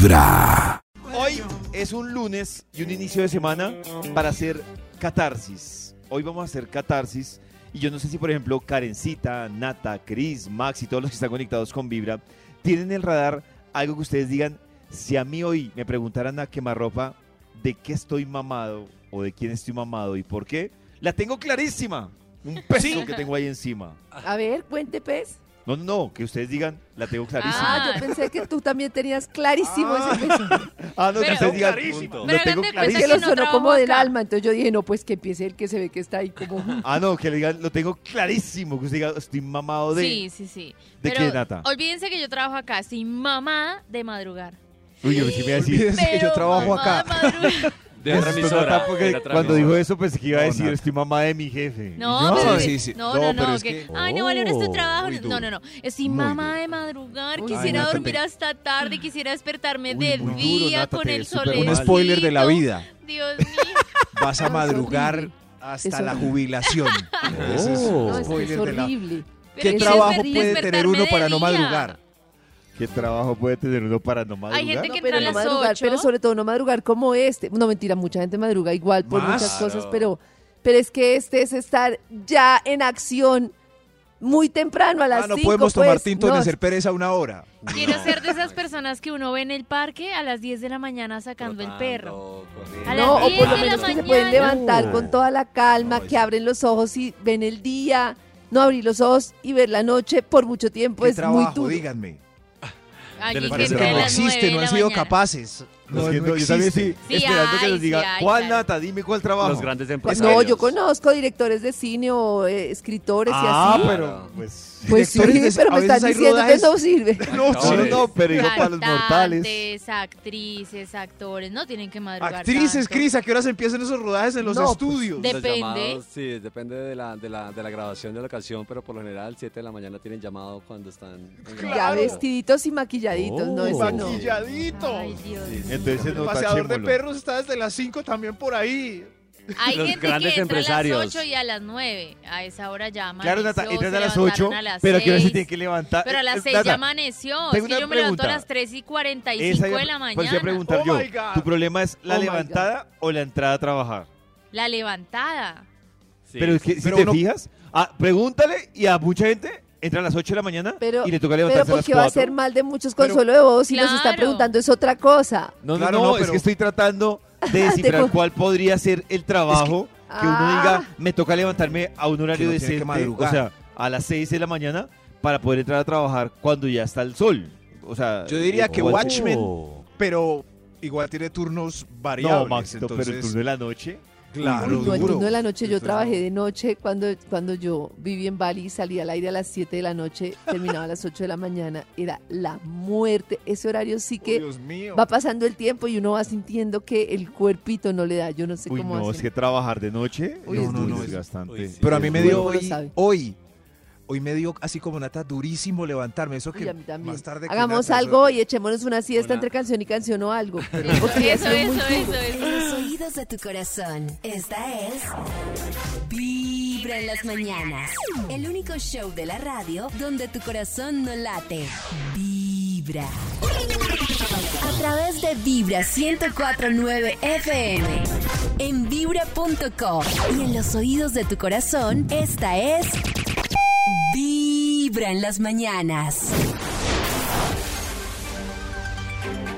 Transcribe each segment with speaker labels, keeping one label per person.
Speaker 1: Vibra.
Speaker 2: Hoy es un lunes y un inicio de semana para hacer catarsis. Hoy vamos a hacer catarsis y yo no sé si, por ejemplo, Karencita, Nata, Chris, Max y todos los que están conectados con Vibra tienen en el radar algo que ustedes digan. Si a mí hoy me preguntaran a quemarropa de qué estoy mamado o de quién estoy mamado y por qué, la tengo clarísima. Un peso que tengo ahí encima.
Speaker 3: A ver, cuente, pez.
Speaker 2: No, no, no, que ustedes digan, la tengo clarísima.
Speaker 3: Ah, yo pensé que tú también tenías clarísimo
Speaker 2: Ah.
Speaker 3: ese peso.
Speaker 2: Ah, no, que
Speaker 4: Pero-
Speaker 2: ustedes digan,
Speaker 4: Clarísimo.
Speaker 2: lo
Speaker 4: Pero
Speaker 2: tengo
Speaker 4: cuenta
Speaker 3: Es
Speaker 2: clarísimo.
Speaker 3: que
Speaker 4: que
Speaker 3: lo sonó como del alma, entonces yo dije, no, pues que empiece el que se ve que está ahí como...
Speaker 2: Ah, no, que le digan, lo tengo clarísimo, que usted diga, estoy mamado de...
Speaker 4: Sí, sí, sí.
Speaker 2: ¿De
Speaker 4: Pero
Speaker 2: qué, Nata?
Speaker 4: Olvídense que yo trabajo acá, estoy mamá de madrugar.
Speaker 2: Uy, yo sí me iba a decir...
Speaker 5: Olvídense que yo trabajo
Speaker 4: mamá
Speaker 5: acá.
Speaker 4: de madrugar.
Speaker 6: De
Speaker 2: Pues,
Speaker 6: otra
Speaker 2: pues,
Speaker 6: emisora,
Speaker 2: cuando dijo eso pensé que iba a
Speaker 5: No,
Speaker 2: decir, estoy mamá de mi jefe.
Speaker 4: No,
Speaker 5: No,
Speaker 4: pero
Speaker 5: sí,
Speaker 4: es-
Speaker 5: sí.
Speaker 4: no,
Speaker 5: No,
Speaker 4: no,
Speaker 5: pero
Speaker 4: no,
Speaker 5: es
Speaker 4: que, ay, no valores tu
Speaker 5: Oh,
Speaker 4: trabajo. No, no, no. Estoy
Speaker 5: Muy
Speaker 4: mamá
Speaker 5: duro.
Speaker 4: de madrugar,
Speaker 3: Uy,
Speaker 4: quisiera dormir hasta tarde, quisiera despertarme
Speaker 2: Uy,
Speaker 4: de día
Speaker 2: Nata,
Speaker 4: con el sol.
Speaker 5: Un spoiler de la vida.
Speaker 4: Dios mío.
Speaker 5: Vas a madrugar hasta la jubilación. Ese es
Speaker 6: Oh.
Speaker 5: un
Speaker 3: No, es, que es
Speaker 5: spoiler de la-
Speaker 3: horrible.
Speaker 5: ¿Qué trabajo puede tener uno para no madrugar?
Speaker 2: ¿Qué trabajo puede tener uno para no madrugar?
Speaker 4: Hay gente
Speaker 3: No,
Speaker 4: que
Speaker 3: pero
Speaker 4: entra a
Speaker 3: no
Speaker 4: las
Speaker 3: madrugar,
Speaker 4: 8.
Speaker 3: pero sobre todo no madrugar como este. No, mentira, mucha gente madruga igual por
Speaker 5: Más.
Speaker 3: muchas cosas,
Speaker 6: Claro.
Speaker 3: pero, pero es que este es estar ya en acción muy temprano a las
Speaker 5: Ah, no
Speaker 3: 5,
Speaker 5: podemos tomar
Speaker 3: pues,
Speaker 5: tinto ni
Speaker 3: no,
Speaker 5: hacer pereza una hora.
Speaker 4: Quiero ser de esas personas que uno ve en el parque a las 10 de la mañana sacando el perro. A las
Speaker 3: No, o
Speaker 4: 10
Speaker 3: por lo menos que se pueden
Speaker 4: mañana.
Speaker 3: levantar con toda la calma,
Speaker 5: No,
Speaker 3: que abren los ojos y ven el día, no abrir los ojos y ver la noche por mucho tiempo
Speaker 5: ¿Qué
Speaker 3: es muy
Speaker 5: trabajo?
Speaker 3: duro.
Speaker 5: díganme. Parece
Speaker 4: entra
Speaker 5: que no
Speaker 4: las 9
Speaker 5: existe,
Speaker 4: de
Speaker 5: no han sido capaces.
Speaker 2: No,
Speaker 5: No, no
Speaker 2: yo también
Speaker 4: Sí
Speaker 2: esperando que nos diga,
Speaker 4: sí hay,
Speaker 2: ¿cuál
Speaker 4: claro.
Speaker 2: Nata? Dime cuál trabajo.
Speaker 6: Los grandes
Speaker 3: Pues
Speaker 6: empresarios.
Speaker 3: no, yo conozco directores de cine o eh, escritores
Speaker 2: Ah,
Speaker 3: y así.
Speaker 2: pero pues...
Speaker 3: Pues sí,
Speaker 5: directores de-
Speaker 3: pero me están diciendo que no sirve.
Speaker 5: No,
Speaker 2: No, no,
Speaker 5: sí.
Speaker 2: no, pero digo para los mortales.
Speaker 4: Actrices, actores, no tienen que madrugar
Speaker 5: Actrices,
Speaker 4: tanto.
Speaker 5: Cris, ¿a qué horas empiezan esos rodajes en los
Speaker 3: No, pues,
Speaker 5: estudios?
Speaker 4: Depende.
Speaker 6: llamados, sí, depende de la, de, la, de la grabación de la ocasión, pero por lo general 7 de la mañana tienen llamado cuando están en
Speaker 3: Ya vestiditos y maquilladitos, no
Speaker 6: Oh.
Speaker 3: ese no.
Speaker 5: Maquilladito.
Speaker 4: Ay, Dios
Speaker 6: Sí, sí.
Speaker 2: Entonces
Speaker 5: El paseador de perros está desde las 5 también por ahí.
Speaker 4: Hay
Speaker 6: Los
Speaker 4: gente
Speaker 6: grandes
Speaker 4: que entra a las
Speaker 6: empresarios.
Speaker 4: 8 y a las 9. A esa hora ya amaneció,
Speaker 2: Claro, Nata, entran
Speaker 4: se
Speaker 2: a las
Speaker 4: levantaron
Speaker 2: 8,
Speaker 4: a las
Speaker 2: pero ¿a qué hora se
Speaker 4: 6.
Speaker 2: tiene que levantar?
Speaker 4: Pero a las
Speaker 2: Eh,
Speaker 4: 6
Speaker 2: Nata,
Speaker 4: ya amaneció. Es que yo me levanto a
Speaker 2: pregunta.
Speaker 4: las 3 y 45
Speaker 2: esa
Speaker 4: de la
Speaker 2: Pues
Speaker 4: mañana.
Speaker 2: iba a preguntar
Speaker 5: Oh
Speaker 2: yo. ¿Tu problema es la
Speaker 3: Oh
Speaker 2: levantada o la entrada a trabajar?
Speaker 4: La levantada.
Speaker 6: Sí,
Speaker 2: pero es que si
Speaker 5: Pero
Speaker 2: te
Speaker 5: uno-
Speaker 2: fijas, ah, pregúntale y a mucha gente entra a las 8 de la mañana
Speaker 3: Pero,
Speaker 2: y le toca
Speaker 3: pero
Speaker 2: levantarse a las
Speaker 3: porque va a
Speaker 2: 4.
Speaker 3: ser mal de muchos
Speaker 5: Pero-
Speaker 3: consuelo de voz y nos está
Speaker 4: Claro.
Speaker 3: preguntando es otra cosa.
Speaker 2: No, no,
Speaker 5: Claro,
Speaker 2: no,
Speaker 5: no,
Speaker 2: es
Speaker 5: pero-
Speaker 2: que estoy tratando de descifrar cuál podría ser el trabajo que, uno
Speaker 3: Ah.
Speaker 2: diga, me toca levantarme a un horario
Speaker 5: Que no que
Speaker 2: decente, o sea, a las 6 de la mañana para poder entrar a trabajar cuando ya está el sol. O sea,
Speaker 5: Yo diría que
Speaker 2: igual-
Speaker 5: Watchmen,
Speaker 6: Oh.
Speaker 5: pero igual tiene turnos
Speaker 2: No,
Speaker 5: variables.
Speaker 2: Maxito, pero el
Speaker 5: entonces,
Speaker 2: turno de la noche.
Speaker 5: Claro,
Speaker 3: Uy, no, el
Speaker 5: duro.
Speaker 3: turno de la noche, yo trabajé
Speaker 5: no.
Speaker 3: de noche cuando, cuando yo viví en Bali y salía al aire a las 7 de la noche, terminaba a las 8 de la mañana, era la muerte. Ese horario sí
Speaker 5: Oh,
Speaker 3: que
Speaker 5: Dios mío.
Speaker 3: va pasando el tiempo y uno va sintiendo que el cuerpito no le da. Yo no sé
Speaker 2: Uy,
Speaker 3: cómo
Speaker 2: no,
Speaker 3: hacen.
Speaker 2: es que trabajar de noche
Speaker 3: Uy,
Speaker 2: es muy desgastante.
Speaker 6: Uy, sí.
Speaker 5: Pero a mí me dio hoy, hoy, hoy me dio así como Nata durísimo levantarme. Eso que
Speaker 3: Uy, a mí también.
Speaker 5: más tarde que
Speaker 3: Hagamos
Speaker 5: Nata,
Speaker 3: algo y echémonos una siesta
Speaker 6: Una-
Speaker 3: entre canción y canción o algo.
Speaker 4: Eso, eso, eso, eso, eso.
Speaker 7: De tu corazón, esta es Vibra en las mañanas. El único show de la radio donde tu corazón no late. Vibra. A través de Vibra 1049 FM. En vibra.com. Y en los oídos de tu corazón, esta es Vibra en las mañanas.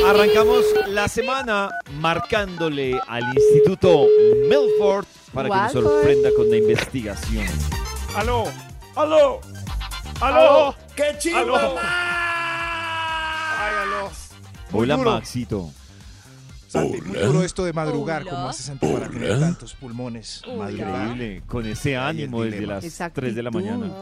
Speaker 2: Arrancamos la semana marcándole al Instituto Milford para que nos
Speaker 3: Walford.
Speaker 2: sorprenda con la investigación.
Speaker 5: ¡Aló! ¡Aló! ¡Aló! ¡Qué chido! ¡Aló! ¡Ay, aló! Muy
Speaker 2: Hola,
Speaker 5: duro.
Speaker 2: Maxito.
Speaker 5: Santi, muy duro esto de madrugar.
Speaker 4: Hola.
Speaker 5: ¿Cómo hace Santi para tener tantos pulmones? Madrugar.
Speaker 2: Increíble. Con ese ánimo desde
Speaker 5: dilema.
Speaker 2: las
Speaker 3: Esa
Speaker 2: 3 de la mañana.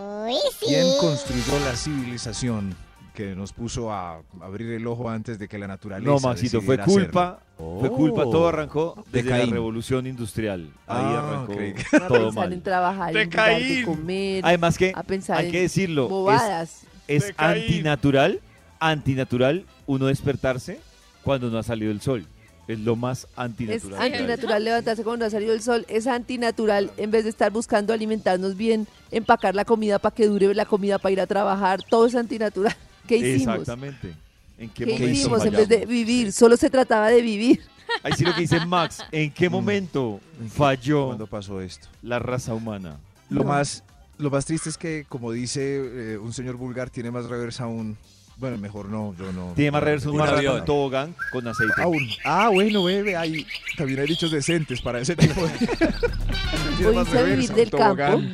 Speaker 5: ¿Quién construyó la civilización que nos puso a abrir el ojo antes de que la naturaleza.
Speaker 2: No, Maxito, fue culpa, fue culpa,
Speaker 5: Oh.
Speaker 2: todo arrancó
Speaker 5: De
Speaker 2: desde la
Speaker 5: Caín.
Speaker 2: revolución industrial. Ahí
Speaker 5: Ah,
Speaker 2: arrancó
Speaker 3: A
Speaker 2: todo
Speaker 3: pensar en
Speaker 2: mal.
Speaker 3: trabajar,
Speaker 5: De
Speaker 3: en de comer,
Speaker 2: Además que,
Speaker 3: a pensar
Speaker 2: hay
Speaker 3: en
Speaker 2: que decirlo, es,
Speaker 3: bobadas.
Speaker 2: es
Speaker 5: De
Speaker 2: antinatural, antinatural uno despertarse cuando no ha salido el sol. Es lo más
Speaker 3: Es
Speaker 2: antinatural. hay.
Speaker 3: antinatural levantarse cuando ha salido el sol. Es antinatural, en vez de estar buscando alimentarnos bien, empacar la comida para que dure la comida para ir a trabajar. Todo es antinatural. ¿Qué hicimos?
Speaker 2: Exactamente. ¿En qué,
Speaker 3: ¿Qué
Speaker 2: momento
Speaker 3: hicimos en vez de vivir? Solo se trataba de vivir.
Speaker 2: Ahí sí lo que dice Max. ¿En qué momento falló
Speaker 5: ¿Cuándo pasó esto?
Speaker 2: la raza humana?
Speaker 5: Lo
Speaker 3: No.
Speaker 5: más, lo más triste es que, como dice eh, un señor vulgar, tiene más reversa un. Bueno, mejor no, yo no.
Speaker 2: Tiene más
Speaker 5: no,
Speaker 2: reverso un
Speaker 5: no,
Speaker 2: marrano tobogán con aceite.
Speaker 5: Ah, un- ah, bueno, bebé, ahí también hay dichos decentes para ese tipo de... Tiene
Speaker 3: Voy
Speaker 5: más
Speaker 3: a vivir
Speaker 5: reversa,
Speaker 3: del
Speaker 5: un tobogán.
Speaker 3: campo.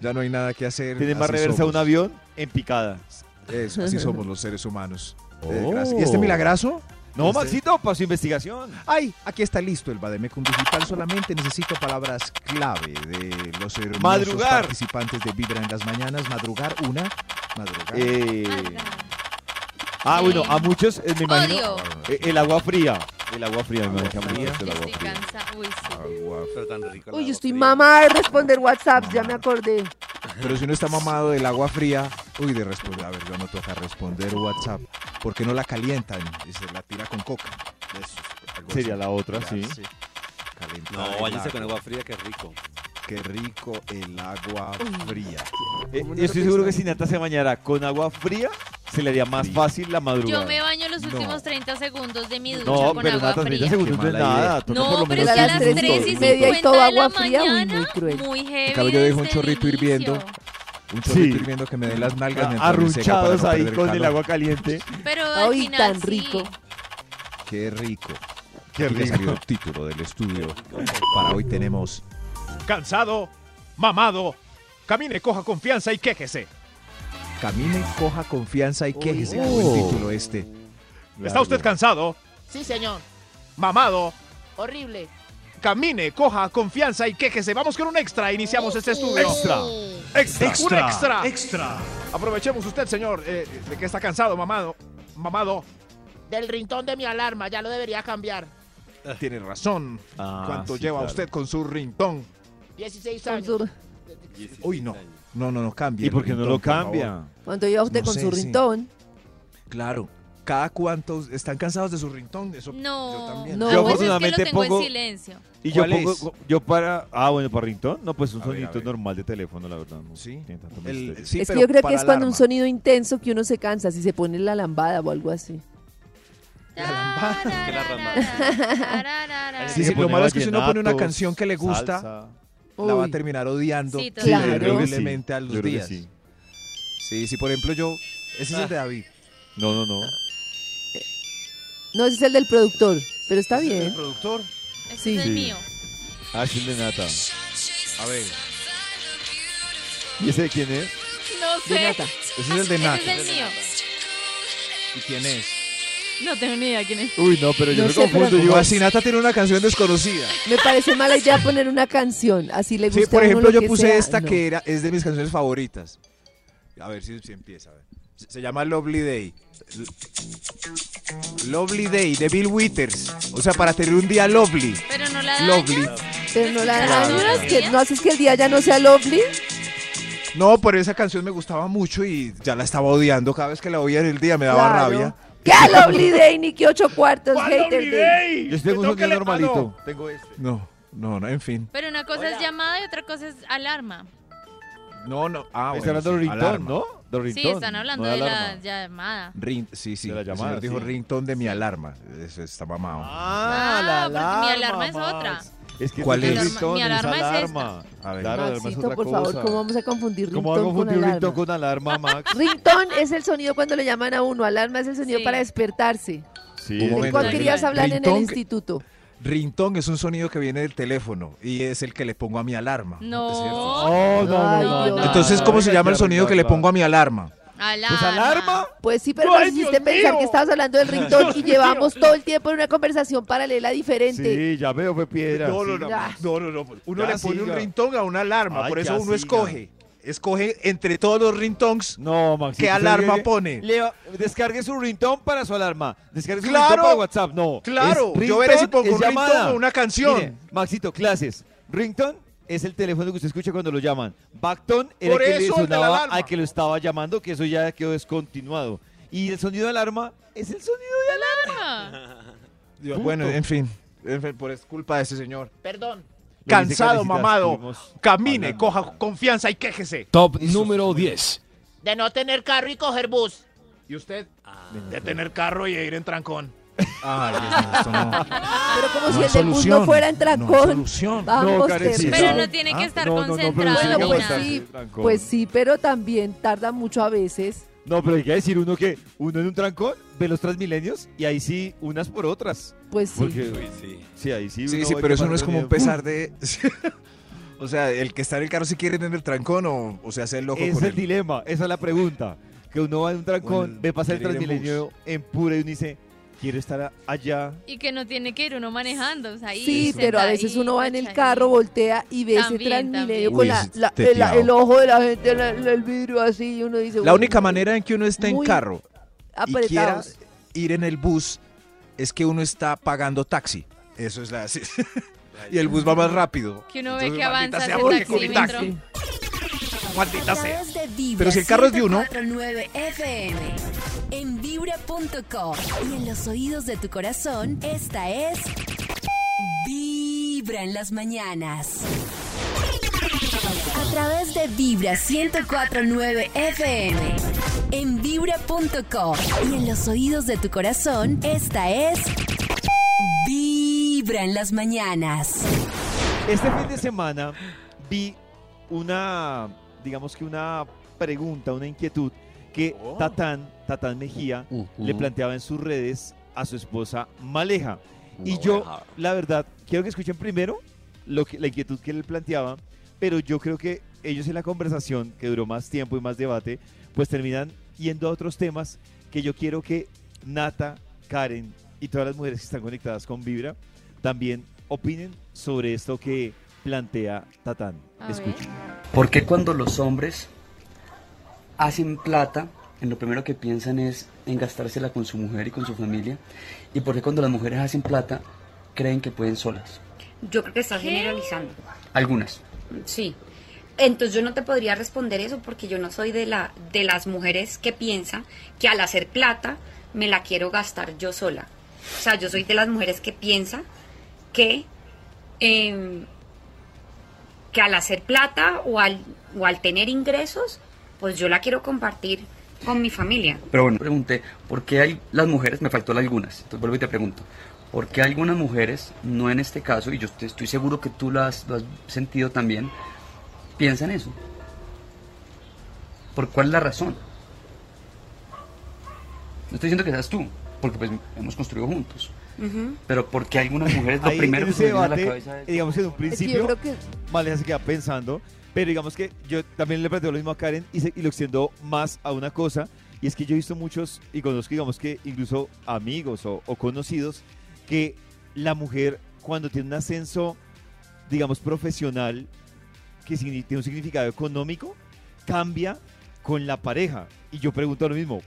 Speaker 5: Ya no hay nada que hacer.
Speaker 2: Tiene más reversa
Speaker 5: somos.
Speaker 2: un avión en picada.
Speaker 5: Eso, así somos los seres humanos. Eh,
Speaker 2: Oh.
Speaker 5: gracias. ¿Y este milagrazo?
Speaker 2: No,
Speaker 5: Este-
Speaker 2: Maxito, para su investigación.
Speaker 5: Ay, aquí está listo el Bademecum Digital. Solamente necesito palabras clave de los hermosos
Speaker 2: Madrugar.
Speaker 5: participantes de Vibra en las mañanas. Madrugar, una. Madrugar.
Speaker 2: Eh, ah, bueno, a muchos, eh, me imagino,
Speaker 4: Odio.
Speaker 2: eh, el agua fría. El agua fría, me
Speaker 5: Agua
Speaker 2: imagino que a
Speaker 5: fría.
Speaker 2: el
Speaker 4: Yo
Speaker 2: agua fría.
Speaker 4: Uy, sí.
Speaker 5: Agua.
Speaker 6: Pero tan rico el
Speaker 3: Uy,
Speaker 6: agua
Speaker 3: estoy
Speaker 6: fría.
Speaker 3: mamá de responder WhatsApp, ya me acordé.
Speaker 5: Pero si uno está mamado del agua fría, uy, de responder. A ver, yo no toca responder WhatsApp. ¿Por qué no la calientan y se la tira con coca? Eso,
Speaker 2: Sería
Speaker 5: así.
Speaker 2: la otra,
Speaker 5: Ya,
Speaker 2: sí.
Speaker 5: Calentar
Speaker 6: No,
Speaker 5: el
Speaker 6: váyanse con
Speaker 5: agua.
Speaker 6: agua fría, qué rico.
Speaker 5: Qué rico el agua fría.
Speaker 2: Eh,
Speaker 3: ¿Cómo no
Speaker 2: yo estoy seguro que si Nata se bañara con agua fría, se le haría más fácil la madrugada.
Speaker 4: Yo me baño los
Speaker 5: No.
Speaker 4: últimos 30 segundos de mi ducha
Speaker 2: No,
Speaker 4: con
Speaker 2: pero
Speaker 4: agua
Speaker 2: Nata, 30
Speaker 4: fría.
Speaker 2: segundos no es nada. toca por
Speaker 4: No,
Speaker 2: lo
Speaker 4: pero
Speaker 2: menos
Speaker 4: es que a
Speaker 3: las
Speaker 4: las
Speaker 3: 3
Speaker 4: 3
Speaker 3: y
Speaker 4: y
Speaker 3: media y
Speaker 4: 50
Speaker 3: todo
Speaker 4: de la
Speaker 3: agua fría, uy, muy
Speaker 4: mañana,
Speaker 3: cruel.
Speaker 4: muy heavy
Speaker 5: cambio, yo dejo un
Speaker 4: el
Speaker 5: chorrito hirviendo. Un chorrito
Speaker 2: Sí.
Speaker 5: hirviendo que me dé las nalgas
Speaker 2: Arrunchados
Speaker 5: no
Speaker 2: ahí
Speaker 5: perder
Speaker 2: con el agua caliente.
Speaker 4: Pero al
Speaker 3: Ay,
Speaker 4: final
Speaker 3: tan
Speaker 4: sí.
Speaker 3: rico.
Speaker 5: Qué rico.
Speaker 2: Qué
Speaker 5: Aquí
Speaker 2: rico.
Speaker 5: salió el título del estudio. Para hoy tenemos
Speaker 1: Cansado, mamado, camine, coja confianza y quéjese.
Speaker 5: Camine, coja confianza y quéjese.
Speaker 2: Uy.
Speaker 5: Buen título este.
Speaker 1: ¿Está usted cansado?
Speaker 8: Sí, señor.
Speaker 1: Mamado,
Speaker 8: Horrible.
Speaker 1: camine, coja confianza y quéjese. Vamos con un extra. Iniciamos este estudio.
Speaker 2: Extra.
Speaker 1: Extra. Un extra. Extra. Aprovechemos usted, señor, eh, de que está cansado, mamado. Mamado.
Speaker 8: Del rintón de mi alarma, ya lo debería cambiar.
Speaker 5: Tiene razón.
Speaker 2: Ah,
Speaker 5: ¿Cuánto
Speaker 2: sí,
Speaker 5: lleva
Speaker 2: claro.
Speaker 5: usted con su rintón?
Speaker 8: 16
Speaker 3: Con
Speaker 8: años.
Speaker 5: Uy, no. No, no, no cambia.
Speaker 2: ¿Y por qué no lo cambia?
Speaker 3: ¿Cuánto lleva usted
Speaker 5: No
Speaker 3: con
Speaker 5: sé,
Speaker 3: su
Speaker 5: sí.
Speaker 3: rintón?
Speaker 5: Claro. ¿Cada cuánto están cansados de su rintón? Eso yo
Speaker 4: No,
Speaker 5: también.
Speaker 3: No.
Speaker 4: a
Speaker 2: Yo
Speaker 4: veces que lo
Speaker 2: afortunadamente
Speaker 4: tengo
Speaker 2: pongo-
Speaker 4: en silencio.
Speaker 2: Y yo
Speaker 5: ¿Cuál
Speaker 2: pongo,
Speaker 5: es?
Speaker 2: yo para, ah, bueno, para ringtone, no, pues un
Speaker 5: A ver, a
Speaker 2: sonidito
Speaker 5: ver.
Speaker 2: normal de teléfono, la verdad. No
Speaker 5: Sí.
Speaker 2: tiene tanto
Speaker 5: El-
Speaker 2: misterio.
Speaker 5: sí,
Speaker 3: es que
Speaker 5: pero
Speaker 3: yo creo que
Speaker 5: para
Speaker 3: es cuando un
Speaker 5: alarma.
Speaker 3: sonido intenso que uno se cansa, si se pone la lambada o algo así.
Speaker 5: Sí,
Speaker 2: Se
Speaker 5: sí, lo
Speaker 2: pone
Speaker 5: malo es que si uno pone una
Speaker 2: vallenatos,
Speaker 5: canción que le gusta,
Speaker 2: salsa.
Speaker 5: La va a
Speaker 3: Uy.
Speaker 5: terminar odiando
Speaker 4: Sí,
Speaker 2: Sí,
Speaker 3: Claro.
Speaker 2: sí.
Speaker 5: terriblemente a
Speaker 2: Yo
Speaker 5: los
Speaker 2: creo que
Speaker 5: días.
Speaker 2: sí.
Speaker 5: Sí, sí, por ejemplo, yo. Ese es el de David.
Speaker 2: No, no, no.
Speaker 3: No, ese es el del productor, pero está bien.
Speaker 5: ¿El productor?
Speaker 4: Este
Speaker 3: Sí.
Speaker 4: es el
Speaker 2: Sí.
Speaker 4: mío.
Speaker 2: Ah, es el de Nata.
Speaker 5: A ver.
Speaker 2: ¿Y ese de quién es?
Speaker 4: No
Speaker 3: De
Speaker 4: sé.
Speaker 3: nata.
Speaker 5: Ese es el de
Speaker 4: Ese
Speaker 5: Nata.
Speaker 4: es el mío.
Speaker 5: ¿Y quién es?
Speaker 4: No tengo ni idea quién es.
Speaker 2: Uy, no, pero yo
Speaker 3: No
Speaker 2: me
Speaker 3: sé,
Speaker 2: confundo.
Speaker 3: pero-
Speaker 2: Yo,
Speaker 5: Nata tiene una canción desconocida.
Speaker 3: Me parece mala idea poner una canción, así le gusta
Speaker 5: Sí, por
Speaker 3: a uno
Speaker 5: ejemplo,
Speaker 3: lo
Speaker 5: yo
Speaker 3: que
Speaker 5: puse
Speaker 3: sea.
Speaker 5: esta
Speaker 3: No.
Speaker 5: que era, es de mis canciones favoritas. A ver si, si empieza. a ver. Se, se llama Lovely Day. L- Lovely Day de Bill Withers. O sea, para tener un día lovely.
Speaker 4: Pero no la
Speaker 5: Lovely.
Speaker 4: dañas.
Speaker 3: Pero no la
Speaker 4: Claro.
Speaker 3: dañas, que no haces que el día ya no sea lovely.
Speaker 5: No, pero esa canción me gustaba mucho y ya la estaba odiando. Cada vez que la oía en el día me daba
Speaker 3: Claro.
Speaker 5: rabia.
Speaker 3: ¡Qué lovely day! Ni que ocho cuartos, hater day.
Speaker 2: yo tengo un sonido normalito. Tengo este.
Speaker 5: No, no, no, en fin.
Speaker 4: Pero una cosa es llamada y otra cosa es alarma.
Speaker 5: No, no. Ah,
Speaker 2: Está
Speaker 5: bueno,
Speaker 2: hablando de
Speaker 5: sí,
Speaker 2: ringtone,
Speaker 5: alarma.
Speaker 2: ¿no? De ringtone,
Speaker 4: Sí, están hablando
Speaker 2: no
Speaker 4: de la
Speaker 2: alarma.
Speaker 4: llamada.
Speaker 5: Ring- sí, sí.
Speaker 2: De la
Speaker 5: el
Speaker 2: llamada,
Speaker 5: señor dijo
Speaker 2: sí.
Speaker 5: ringtone de mi alarma. Eso está mamado.
Speaker 2: Ah,
Speaker 4: Ah,
Speaker 2: la
Speaker 4: porque mi alarma es otra.
Speaker 2: Es que
Speaker 5: ¿Cuál
Speaker 2: es ringtone,
Speaker 4: Mi alarma es esta.
Speaker 2: alarma.
Speaker 5: A ver.
Speaker 2: Claro, la alarma es
Speaker 3: Maxito,
Speaker 2: otra
Speaker 3: por favor,
Speaker 2: cosa.
Speaker 3: ¿cómo vamos a confundir
Speaker 2: ¿Cómo
Speaker 3: ringtone con
Speaker 2: confundir ringtone
Speaker 3: alarma?
Speaker 2: con alarma, Max?
Speaker 3: Ringtone es el sonido cuando le llaman a uno, alarma es el sonido
Speaker 4: Sí.
Speaker 3: para despertarse.
Speaker 2: Sí,
Speaker 3: ¿De
Speaker 5: momento,
Speaker 3: cuál querías hablar en el
Speaker 5: ringtone-
Speaker 3: instituto?
Speaker 5: Ringtone es un sonido que viene del teléfono y es el que le pongo a mi alarma.
Speaker 4: No.
Speaker 5: ¿Es cierto?
Speaker 2: Oh, no, no, no, no.
Speaker 5: Entonces, ¿cómo se llama el sonido que le pongo a mi alarma?
Speaker 4: Alarma.
Speaker 2: Pues alarma.
Speaker 3: Pues sí, pero
Speaker 1: ¡Ay,
Speaker 3: nos hiciste
Speaker 1: Dios
Speaker 3: pensar
Speaker 1: mío!
Speaker 3: que estabas hablando del ringtone y llevamos
Speaker 1: mío.
Speaker 3: todo el tiempo en una conversación paralela diferente.
Speaker 2: Sí, ya veo, fue piedra.
Speaker 5: No, no, no,
Speaker 3: Ya.
Speaker 5: no, no, no. Uno
Speaker 2: Ya,
Speaker 5: le pone un ringtone a una alarma,
Speaker 2: Ay,
Speaker 5: por eso uno
Speaker 2: siga.
Speaker 5: escoge escoge entre todos los ringtones
Speaker 2: No, Maxito.
Speaker 5: qué
Speaker 2: ¿usted
Speaker 5: alarma pone.
Speaker 2: le va- descargue su ringtone para su alarma. Descargue su
Speaker 5: Claro.
Speaker 2: ringtone para WhatsApp. No.
Speaker 5: Claro, yo veré si pongo un ringtone
Speaker 2: llamada.
Speaker 5: o una canción.
Speaker 2: Mire, Maxito, clases. Ringtone es el teléfono que usted escucha cuando lo llaman. Backtone era
Speaker 5: Por
Speaker 2: el que le
Speaker 5: eso,
Speaker 2: sonaba al que lo estaba llamando, que eso ya quedó descontinuado. Y el sonido de alarma es el sonido de alarma.
Speaker 5: Dios, Bueno, en fin, en fin, por es culpa de ese señor.
Speaker 8: Perdón.
Speaker 2: Lo
Speaker 1: Cansado, mamado. Camine,
Speaker 2: hablando.
Speaker 1: coja confianza y quéjese.
Speaker 9: Top número 10.
Speaker 8: De no tener carro y coger bus.
Speaker 1: ¿Y usted? De tener carro y ir en trancón.
Speaker 5: Ay, Dios mío, esto no.
Speaker 3: Pero como
Speaker 5: No
Speaker 3: si el del no fuera en
Speaker 5: No
Speaker 3: trancón.
Speaker 5: solución.
Speaker 3: Vamos,
Speaker 2: No, Karencita.
Speaker 4: Pero no tiene que
Speaker 5: Ah,
Speaker 4: estar
Speaker 2: no, no, no, pero
Speaker 4: concentrado
Speaker 2: sí
Speaker 4: en
Speaker 3: Bueno,
Speaker 2: que
Speaker 3: pues sí,
Speaker 2: trancón.
Speaker 3: pues sí, pero también tarda mucho a veces.
Speaker 2: No, pero hay que decir uno que uno en un trancón ve los Transmilenios y ahí sí, unas por otras.
Speaker 3: Pues sí.
Speaker 2: Porque,
Speaker 6: Uy, sí.
Speaker 2: sí, ahí sí.
Speaker 5: Sí, sí, pero eso no es como un pesar de... o sea, el que está en el carro si quiere ir en el trancón o, o se hace el loco
Speaker 2: Es
Speaker 5: con
Speaker 2: el
Speaker 5: él.
Speaker 2: dilema, esa es la pregunta. Que uno va en un trancón, ve pasar el
Speaker 5: quiere
Speaker 2: Transmilenio en pura y uno dice, quiero estar allá.
Speaker 4: Y que no tiene que ir uno manejando. o sea, ahí
Speaker 3: Sí, pero a veces uno va en el carro, voltea y ve ese transmilenio con la- la- el, el ojo de la gente en el, el vidrio así y uno dice...
Speaker 5: La
Speaker 3: "Uy,
Speaker 5: única manera en que uno está en carro y quiera
Speaker 3: apretados.
Speaker 5: ir en el bus es que uno está pagando taxi. Eso es la... sí. y el bus va más rápido.
Speaker 4: Que uno ve que avanza
Speaker 5: sea,
Speaker 4: ese
Speaker 5: porque cogí
Speaker 4: taxímetro.
Speaker 5: taxi. Maldita sea.
Speaker 7: Través de Vibra
Speaker 5: Pero si el carro es de uno.
Speaker 7: 104.9 FM. En vibra.com. Y en los oídos de tu corazón, esta es. Vibra en las mañanas. A través de Vibra 104.9 FM. En vibra.com. Y en los oídos de tu corazón, esta es. Vibra en las mañanas.
Speaker 2: Este fin de semana vi una, digamos que una pregunta, una inquietud que
Speaker 5: Oh.
Speaker 2: Tatán, Tatán Mejía, le planteaba en sus redes a su esposa Maleja. Y yo, la verdad, quiero que escuchen primero lo que, la inquietud que él planteaba, pero yo creo que ellos en la conversación, que duró más tiempo y más debate, pues terminan yendo a otros temas que yo quiero que Nata, Karen y todas las mujeres que están conectadas con Vibra también opinen sobre esto que plantea Tatán. Escuchen.
Speaker 10: ¿Por qué cuando los hombres hacen plata, en lo primero que piensan es en gastársela con su mujer y con su familia? ¿Y por qué cuando las mujeres hacen plata, creen que pueden solas?
Speaker 11: Yo creo que estás
Speaker 4: ¿Qué?
Speaker 11: generalizando.
Speaker 10: Algunas.
Speaker 11: Sí. Entonces yo no te podría responder eso porque yo no soy de la de las mujeres que piensa que al hacer plata me la quiero gastar yo sola. O sea, yo soy de las mujeres que piensa que em, que al hacer plata o al o al tener ingresos, pues yo la quiero compartir con mi familia.
Speaker 10: Pero bueno, pregunté, ¿por qué hay las mujeres? Me faltó algunas. Entonces vuelvo y te pregunto. ¿Por qué algunas mujeres, no en este caso, y yo estoy seguro que tú lo has, lo has sentido también, piensan eso? ¿Por cuál es la razón? No estoy diciendo que seas tú, porque pues hemos construido juntos. Pero ¿por qué algunas mujeres lo
Speaker 2: Ahí
Speaker 10: primero
Speaker 2: en
Speaker 10: que se viene a la
Speaker 2: debate,
Speaker 10: cabeza es...
Speaker 2: digamos que en un
Speaker 3: yo
Speaker 2: principio,
Speaker 3: creo que
Speaker 2: Maleja se queda pensando, pero digamos que yo también le planteo lo mismo a Karen y, se- y lo extiendo más a una cosa, y es que yo he visto muchos, y conozco, digamos que incluso amigos o, o conocidos, que la mujer cuando tiene un ascenso, digamos, profesional, que tiene un significado económico, cambia con la pareja. Y yo pregunto lo mismo,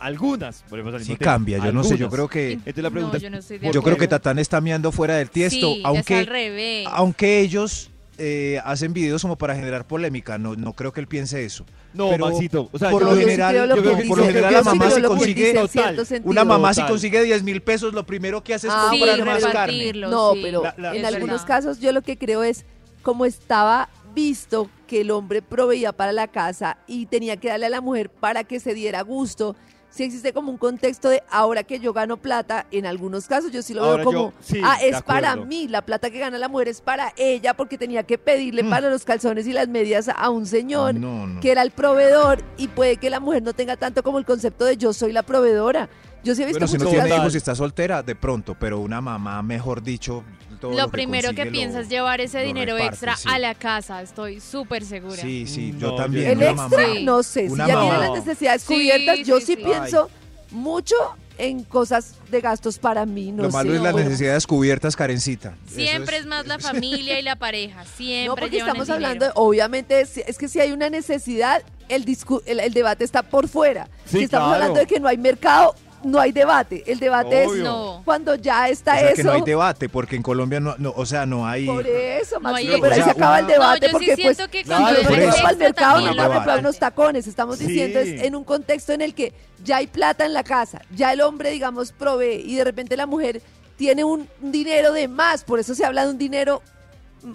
Speaker 2: algunas, volvemos al
Speaker 5: Sí
Speaker 2: tema,
Speaker 5: cambia, yo no sé, yo creo que...
Speaker 2: Entonces la pregunta
Speaker 4: No,
Speaker 2: es,
Speaker 4: yo no estoy de
Speaker 2: ¿por
Speaker 5: Yo creo que Tatán está meando fuera del tiesto,
Speaker 4: Sí,
Speaker 5: aunque...
Speaker 4: es al revés.
Speaker 5: Aunque ellos eh, hacen videos como para generar polémica, no, no creo que él piense eso.
Speaker 2: No,
Speaker 5: Pero
Speaker 2: Maxito, o sea,
Speaker 5: por lo general,
Speaker 3: lo
Speaker 2: yo creo que por lo la mamá se consigue total.
Speaker 5: Una mamá si consigue 10 mil pesos, lo primero que hace es
Speaker 3: Ah,
Speaker 5: comprar
Speaker 4: Sí,
Speaker 5: más carne.
Speaker 3: No, pero
Speaker 2: La- la-
Speaker 3: en algunos
Speaker 4: verdad.
Speaker 3: casos yo lo que creo es como estaba visto que el hombre proveía para la casa y tenía que darle a la mujer para que se diera gusto. Si existe como un contexto de ahora que yo gano plata, en algunos casos yo sí lo
Speaker 2: Ahora
Speaker 3: veo
Speaker 2: yo-
Speaker 3: como,
Speaker 2: sí,
Speaker 3: ah, es para mí, la plata que gana la mujer es para ella porque tenía que pedirle
Speaker 2: Mm.
Speaker 3: para los calzones y las medias a un señor
Speaker 5: No, no.
Speaker 3: que era el proveedor y puede que la mujer no tenga tanto como el concepto de yo soy la proveedora. Yo sí he visto
Speaker 5: Bueno, si no
Speaker 3: muchos
Speaker 5: tiene
Speaker 3: casos-
Speaker 5: hijos y está soltera, de pronto, pero una mamá, mejor dicho, todo
Speaker 4: Lo
Speaker 5: que
Speaker 4: primero que
Speaker 5: lo-
Speaker 4: piensas es llevar ese dinero
Speaker 5: reparte,
Speaker 4: extra
Speaker 5: sí.
Speaker 4: a la casa, estoy súper segura.
Speaker 5: Sí, sí,
Speaker 2: No,
Speaker 5: yo también.
Speaker 3: El extra,
Speaker 5: mamá.
Speaker 3: no sé, si ya
Speaker 5: mamá.
Speaker 3: tiene las necesidades
Speaker 4: Sí,
Speaker 3: cubiertas, yo
Speaker 4: sí,
Speaker 3: pienso mucho en cosas de gastos para mí. No
Speaker 5: Lo malo
Speaker 3: sé.
Speaker 5: es las necesidades cubiertas, Karencita.
Speaker 4: Siempre
Speaker 5: es-
Speaker 4: es, más la familia y la pareja. Siempre
Speaker 3: No, porque estamos hablando, de- obviamente, es, es que si hay una necesidad, el, discu- el, el debate está por fuera.
Speaker 2: Sí,
Speaker 3: si estamos
Speaker 2: claro.
Speaker 3: hablando de que no hay mercado, no hay debate. El debate
Speaker 2: Obvio.
Speaker 3: es
Speaker 4: No.
Speaker 3: cuando ya está
Speaker 5: O sea,
Speaker 3: eso.
Speaker 5: que no hay debate, porque en Colombia no, no o sea, no hay...
Speaker 3: Por eso,
Speaker 4: No hay
Speaker 3: Maxito, pero ahí
Speaker 5: o
Speaker 3: se acaba el debate
Speaker 4: No, yo sí
Speaker 3: porque pues
Speaker 4: siento que
Speaker 2: claro,
Speaker 5: por eso.
Speaker 3: al mercado no comprar unos tacones. Estamos
Speaker 2: Sí.
Speaker 3: diciendo es en un contexto en el que ya hay plata en la casa, ya el hombre, digamos, provee y de repente la mujer tiene un dinero de más, por eso se habla de un dinero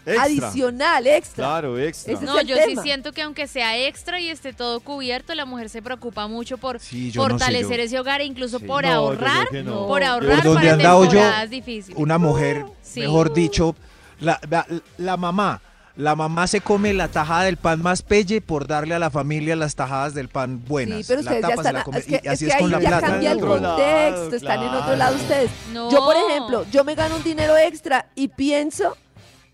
Speaker 2: Extra.
Speaker 3: adicional, extra.
Speaker 2: Claro, extra.
Speaker 3: Ese
Speaker 4: No, yo sí siento que aunque sea extra y esté todo cubierto, la mujer se preocupa mucho por
Speaker 5: Sí, yo no sé,
Speaker 4: fortalecer
Speaker 5: yo-
Speaker 4: ese hogar e incluso
Speaker 5: Sí.
Speaker 4: por
Speaker 2: No, yo
Speaker 4: ahorrar,
Speaker 2: no.
Speaker 4: por
Speaker 3: Yo-
Speaker 4: ahorrar
Speaker 5: Por donde
Speaker 4: para
Speaker 5: yo,
Speaker 4: temporadas difíciles.
Speaker 5: una mujer,
Speaker 4: Sí.
Speaker 5: mejor dicho, la, la- la mamá. La mamá se come la tajada del pan más pelle por darle a la familia las tajadas del pan buenas.
Speaker 3: Sí, pero
Speaker 5: La
Speaker 3: ya están,
Speaker 5: la
Speaker 3: es que,
Speaker 5: y así
Speaker 3: es
Speaker 5: es,
Speaker 3: que
Speaker 5: con
Speaker 3: ahí
Speaker 5: la
Speaker 3: ya
Speaker 5: plata.
Speaker 3: cambia el
Speaker 2: lado,
Speaker 3: contexto, están en otro lado ustedes.
Speaker 4: No.
Speaker 3: Yo, por ejemplo, yo me gano un dinero extra y pienso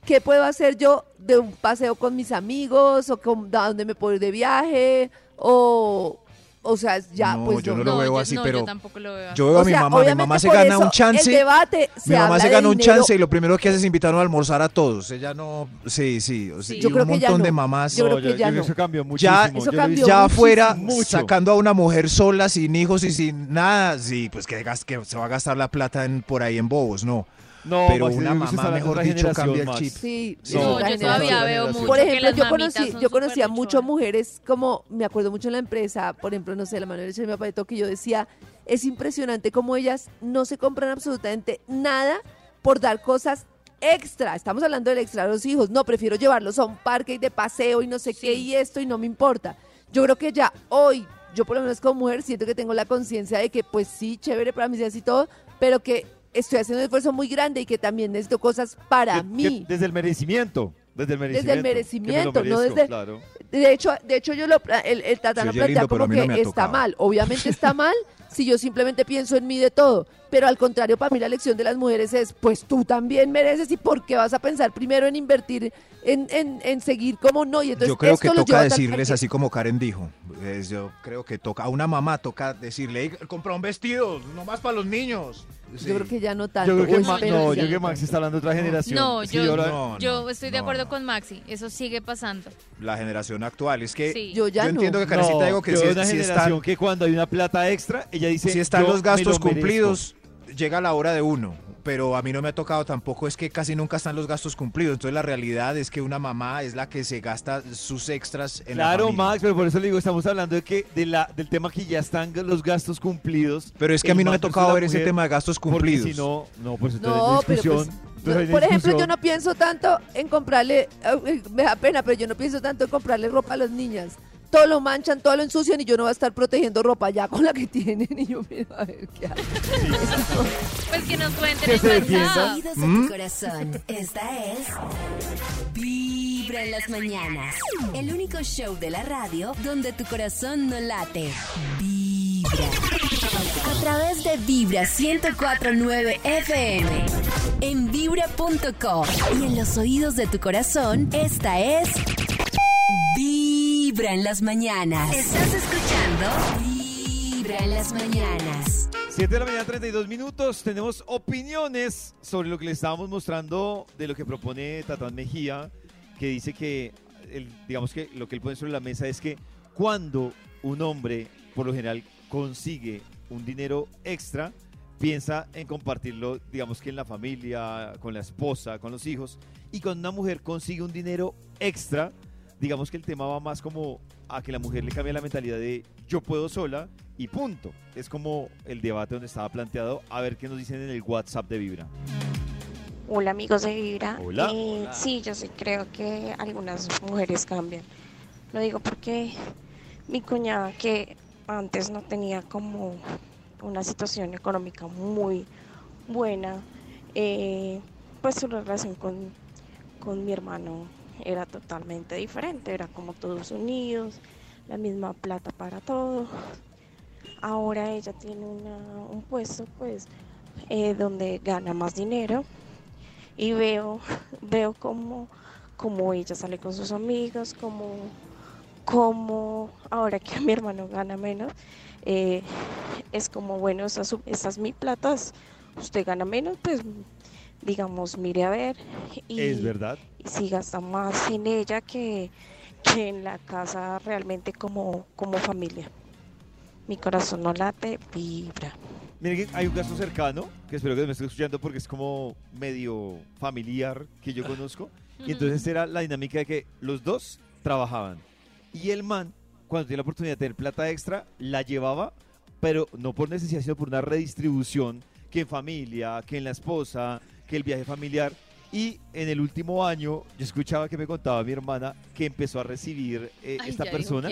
Speaker 3: qué puedo hacer yo de un paseo con mis amigos o con, a dónde me puedo ir de viaje o, o sea, ya
Speaker 5: No,
Speaker 3: pues
Speaker 5: yo no
Speaker 3: no.
Speaker 5: lo veo
Speaker 4: yo,
Speaker 5: así,
Speaker 4: no,
Speaker 5: pero
Speaker 4: yo tampoco lo veo así.
Speaker 5: Yo veo
Speaker 3: O
Speaker 5: a mi
Speaker 3: sea,
Speaker 5: mamá, mi mamá se gana
Speaker 3: eso
Speaker 5: un chance.
Speaker 3: El debate se
Speaker 5: Mi mamá
Speaker 3: habla
Speaker 5: se gana un
Speaker 3: dinero.
Speaker 5: chance y lo primero que hace es invitarnos a almorzar a todos. Ella no, sí, sí, o sea,
Speaker 4: Sí.
Speaker 5: y
Speaker 3: Yo
Speaker 5: un
Speaker 3: creo que ya
Speaker 5: montón
Speaker 3: no.
Speaker 5: de mamás
Speaker 3: Yo creo que ya no.
Speaker 2: Eso cambió muchísimo.
Speaker 5: Ya-
Speaker 2: Yo
Speaker 3: Eso cambió
Speaker 5: ya afuera
Speaker 2: mucho.
Speaker 5: sacando a una mujer sola, sin hijos y sin nada, sí, pues que, que se va a gastar la plata en, por ahí en bobos, no.
Speaker 2: No,
Speaker 5: pero una
Speaker 2: que
Speaker 5: mamá, mejor dicho,
Speaker 2: generación,
Speaker 5: cambia el chip.
Speaker 3: Sí,
Speaker 2: No,
Speaker 4: yo todavía veo mucho
Speaker 3: Por
Speaker 4: que
Speaker 3: ejemplo,
Speaker 4: las
Speaker 3: yo conocí, yo conocía
Speaker 4: luchonas.
Speaker 3: mujeres como, me acuerdo mucho en la empresa, por ejemplo, no sé, la mano derecha de mi papá de Toque, yo decía, es impresionante cómo ellas no se compran absolutamente nada por dar cosas extra. Estamos hablando del extra de los hijos. No, prefiero llevarlos a un parque y de paseo y no sé qué y esto y no me importa. Yo creo que ya hoy, yo por lo menos como mujer, siento que tengo la conciencia de que pues sí, chévere para mis días y todo, pero que estoy haciendo un esfuerzo muy grande y que también necesito cosas para
Speaker 2: Que- que
Speaker 3: mí.
Speaker 2: desde el merecimiento. Desde el merecimiento.
Speaker 3: Desde el
Speaker 2: me
Speaker 3: merecimiento, no desde-
Speaker 2: Claro.
Speaker 3: De hecho, de hecho yo lo, el, el Tata lo plantea como
Speaker 5: no
Speaker 3: que está
Speaker 5: tocado.
Speaker 3: mal. Obviamente está mal si yo simplemente pienso en mí de todo. Pero al contrario, para mí la lección de las mujeres es, pues tú también mereces y por qué vas a pensar primero en invertir, en, en, en seguir como no. Y entonces
Speaker 5: Yo creo
Speaker 3: esto
Speaker 5: que toca decirles
Speaker 3: que-
Speaker 5: así como Karen dijo. Es, yo creo que toca, a una mamá toca decirle, "Ey, compra un vestido, nomás para los niños. Sí.
Speaker 3: Yo creo que ya no tanto.
Speaker 2: Yo creo que, Ma- no, yo creo que
Speaker 3: no
Speaker 2: Max
Speaker 3: tanto.
Speaker 2: está hablando de otra generación.
Speaker 4: No,
Speaker 2: Sí,
Speaker 4: yo,
Speaker 2: lo-
Speaker 5: No,
Speaker 4: yo
Speaker 5: no,
Speaker 4: estoy de
Speaker 5: no,
Speaker 4: acuerdo
Speaker 5: no.
Speaker 4: con Maxi. Eso sigue pasando.
Speaker 5: La generación actual. Es que
Speaker 4: Sí.
Speaker 3: Yo ya no.
Speaker 5: entiendo que Karencita
Speaker 2: no,
Speaker 5: digo que
Speaker 2: yo
Speaker 5: si,
Speaker 2: veo una
Speaker 5: si
Speaker 2: generación
Speaker 5: están,
Speaker 2: que cuando hay una plata extra, ella dice,
Speaker 5: si están
Speaker 2: "Yo
Speaker 5: los gastos
Speaker 2: me lo merezco".
Speaker 5: cumplidos, llega la hora de uno. Pero a mí no me ha tocado tampoco, es que casi nunca están los gastos cumplidos. Entonces la realidad es que una mamá es la que se gasta sus extras en la
Speaker 2: Claro. Max, pero por eso le digo, estamos hablando de que de la, del tema que ya están los gastos cumplidos.
Speaker 5: Pero es que a mí no me ha tocado ver ese tema de gastos cumplidos.
Speaker 2: Si no, no, pues entonces
Speaker 3: No, pero
Speaker 2: discusión.
Speaker 3: pues,
Speaker 2: entonces hay
Speaker 3: por ejemplo, yo
Speaker 2: discusión.
Speaker 3: no pienso tanto en comprarle, me da pena, pero yo no pienso tanto en comprarle ropa a las niñas. Todo lo manchan, todo lo ensucian y yo no voy a estar protegiendo ropa ya con la que tienen y yo miro a ver qué hago.
Speaker 4: Pues que nos cuenten
Speaker 2: se
Speaker 4: WhatsApp.
Speaker 7: Oídos de
Speaker 5: ¿Mm?
Speaker 7: tu corazón. Esta es Vibra en las mañanas. El único show de la radio donde tu corazón no late. Vibra. A través de Vibra 1049 FM. En vibra.com. Y en los oídos de tu corazón, esta es Vibra en las mañanas. ¿Estás escuchando? Vibra en las mañanas.
Speaker 2: 7 de la mañana, 32 minutos. Tenemos opiniones sobre lo que le estábamos mostrando de lo que propone Tatán Mejía, que dice que, el- digamos que lo que él pone sobre la mesa es que cuando un hombre, por lo general, consigue un dinero extra, piensa en compartirlo, digamos que en la familia, con la esposa, con los hijos. Y cuando una mujer consigue un dinero extra, digamos que el tema va más como a que la mujer le cambie la mentalidad de yo puedo sola y punto. Es como el debate donde estaba planteado. A ver qué nos dicen en el WhatsApp de Vibra.
Speaker 9: Hola amigos de Vibra.
Speaker 2: Hola.
Speaker 9: Eh, Sí, yo sí creo que algunas mujeres cambian. Lo digo porque mi cuñada que antes no tenía como una situación económica muy buena, eh, pues su relación con, con mi hermano era totalmente diferente, era como todos unidos, la misma plata para todo. Ahora ella tiene una- un puesto pues eh, donde gana más dinero y veo, veo como, como ella sale con sus amigos, como, como ahora que mi hermano gana menos, eh, es como, bueno, esta, su- esta es mi plata, usted gana menos, pues digamos, mire a ver. Y,
Speaker 2: Es verdad.
Speaker 9: y si gasta más en ella que, que en la casa realmente como, como familia. Mi corazón no late, vibra.
Speaker 2: Miren que hay un caso cercano, que espero que me esté escuchando porque es como medio familiar que yo conozco. Y entonces era la dinámica de que los dos trabajaban. Y el man, cuando tenía la oportunidad de tener plata extra, la llevaba, pero no por necesidad, sino por una redistribución, que en familia, que en la esposa, que el viaje familiar. Y en el último año, yo escuchaba que me contaba mi hermana que empezó a recibir eh,
Speaker 4: Ay,
Speaker 2: esta persona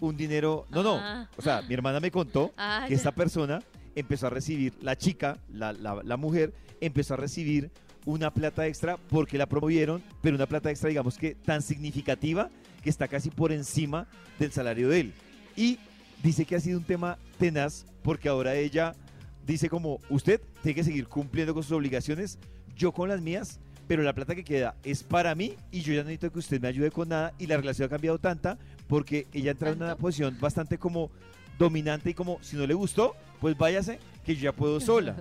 Speaker 2: un dinero. No, no.
Speaker 4: Ah.
Speaker 2: O sea, mi hermana me contó
Speaker 4: Ah,
Speaker 2: que
Speaker 4: ya.
Speaker 2: esta persona empezó a recibir, la chica, la, la- la mujer, empezó a recibir una plata extra porque la promovieron, pero una plata extra, digamos que tan significativa que está casi por encima del salario de él. Y dice que ha sido un tema tenaz porque ahora ella dice como, usted tiene que seguir cumpliendo con sus obligaciones, yo con las mías, pero la plata que queda es para mí y yo ya no necesito que usted me ayude con nada y la relación ha cambiado tanta porque ella entra en una posición bastante como dominante y como si no le gustó, pues váyase que yo ya puedo sola.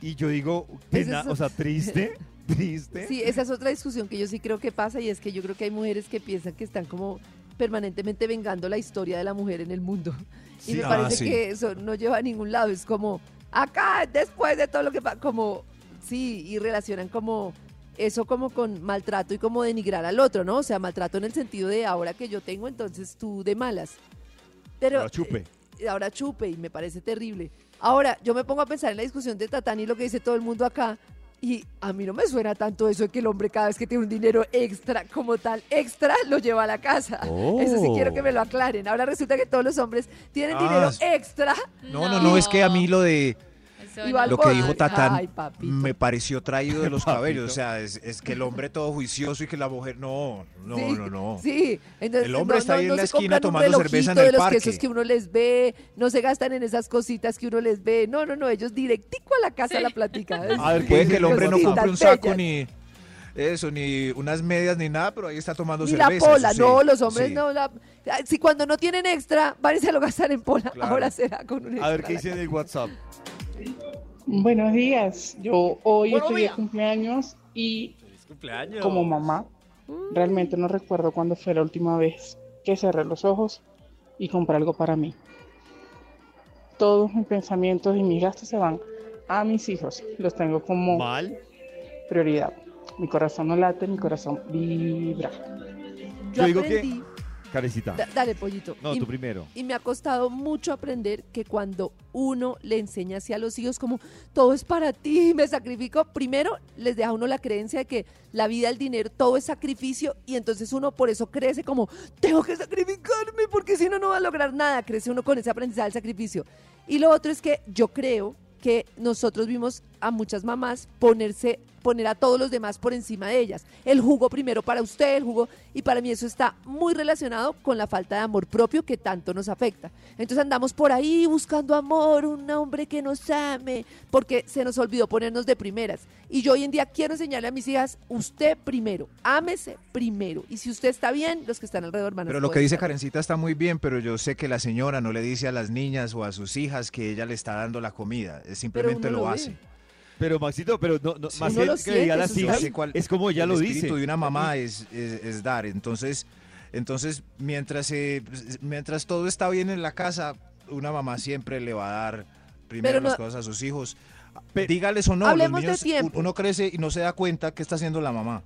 Speaker 2: Y yo digo,
Speaker 3: Ese
Speaker 2: pena,
Speaker 3: es-
Speaker 2: o sea, triste, triste.
Speaker 3: Sí, esa es otra discusión que yo sí creo que pasa y es que yo creo que hay mujeres que piensan que están como permanentemente vengando la historia de la mujer en el mundo. Y
Speaker 5: Sí.
Speaker 3: me
Speaker 5: Ah,
Speaker 3: parece
Speaker 5: sí.
Speaker 3: que eso no lleva a ningún lado. Es como, acá, después de todo lo que pasa, como, sí, y relacionan como eso como con maltrato y como denigrar al otro, ¿no? O sea, maltrato en el sentido de ahora que yo tengo, entonces tú de malas. Pero
Speaker 2: Ahora chupe.
Speaker 3: eh, ahora chupe y me parece terrible. Ahora, yo me pongo a pensar en la discusión de Tatán y lo que dice todo el mundo acá. Y a mí no me suena tanto eso de que el hombre cada vez que tiene un dinero extra como tal, extra, lo lleva a la casa.
Speaker 5: Oh.
Speaker 3: Eso sí quiero que me lo aclaren. Ahora resulta que todos los hombres tienen
Speaker 5: Ah,
Speaker 3: dinero extra.
Speaker 5: No, no, no, es que a mí lo de
Speaker 3: Y va al
Speaker 5: lo que dijo Tatán
Speaker 3: Ay,
Speaker 5: me pareció traído de los cabellos. O sea, es, es que el hombre todo juicioso y que la mujer no, no,
Speaker 3: Sí,
Speaker 5: no, no.
Speaker 3: Sí, entonces
Speaker 5: El hombre
Speaker 3: no-
Speaker 5: está
Speaker 3: no-
Speaker 5: ahí en la esquina tomando cerveza en el
Speaker 3: de los
Speaker 5: parque.
Speaker 3: quesos que uno les ve, no se gastan en esas cositas que uno les ve. No, no, no, ellos directico a la casa la platica.
Speaker 5: A ver, puede que el hombre no compre un saco ni eso, ni unas medias ni nada, pero ahí está tomando
Speaker 3: Ni
Speaker 5: cerveza.
Speaker 3: la pola,
Speaker 5: sí,
Speaker 3: no, los hombres
Speaker 5: sí.
Speaker 3: no. La, si cuando no tienen extra, van y se lo gastan en pola.
Speaker 2: Claro.
Speaker 3: Ahora será con un extra.
Speaker 2: A ver qué dice en el WhatsApp.
Speaker 12: Buenos días, yo hoy
Speaker 8: Buenos
Speaker 12: estoy de
Speaker 8: días.
Speaker 12: cumpleaños y
Speaker 6: cumpleaños.
Speaker 12: como mamá realmente no recuerdo cuándo fue la última vez que cerré los ojos y compré algo para mí. Todos mis pensamientos y mis gastos se van a mis hijos, los tengo como
Speaker 2: Mal.
Speaker 12: prioridad. Mi corazón no late, mi corazón vibra.
Speaker 3: Yo,
Speaker 2: Yo digo
Speaker 3: aprendí.
Speaker 2: que. Carecita.
Speaker 3: Da- dale, pollito.
Speaker 2: No,
Speaker 3: Y-
Speaker 2: tú primero.
Speaker 3: Y me ha costado mucho aprender que cuando uno le enseña así a los hijos como todo es para ti, me sacrifico, primero les deja a uno la creencia de que la vida, el dinero, todo es sacrificio y entonces uno por eso crece como tengo que sacrificarme porque si no, no va a lograr nada. Crece uno con ese aprendizaje del sacrificio. Y lo otro es que yo creo que nosotros vimos a muchas mamás ponerse poner a todos los demás por encima de ellas. El jugo primero para usted, el jugo y para mí eso está muy relacionado con la falta de amor propio que tanto nos afecta. Entonces andamos por ahí buscando amor, un hombre que nos ame, porque se nos olvidó ponernos de primeras. Y yo hoy en día quiero enseñarle a mis hijas, usted primero, ámese primero. Y si usted está bien, los que están alrededor van a
Speaker 5: Pero lo que dice Karencita está muy bien, pero yo sé que la señora no le dice a las niñas o a sus hijas que ella le está dando la comida. Simplemente lo,
Speaker 3: ve.
Speaker 2: Pero Maxito, pero no, no,
Speaker 5: Sí.
Speaker 2: más
Speaker 5: Uno
Speaker 2: que, diga a las
Speaker 5: siente,
Speaker 2: hijas,
Speaker 5: yo sé cuál-
Speaker 2: es como
Speaker 5: el
Speaker 2: lo
Speaker 5: espíritu
Speaker 2: dice.
Speaker 5: de una mamá es, es, es dar. Entonces, entonces mientras, eh, mientras todo está bien en la casa, una mamá siempre le va a dar primero
Speaker 3: Pero no-
Speaker 5: las cosas a sus hijos. Dígales o no,
Speaker 3: Hablemos
Speaker 5: los
Speaker 3: de
Speaker 5: niños,
Speaker 3: tiempo.
Speaker 5: uno crece y no se da cuenta qué está haciendo la mamá.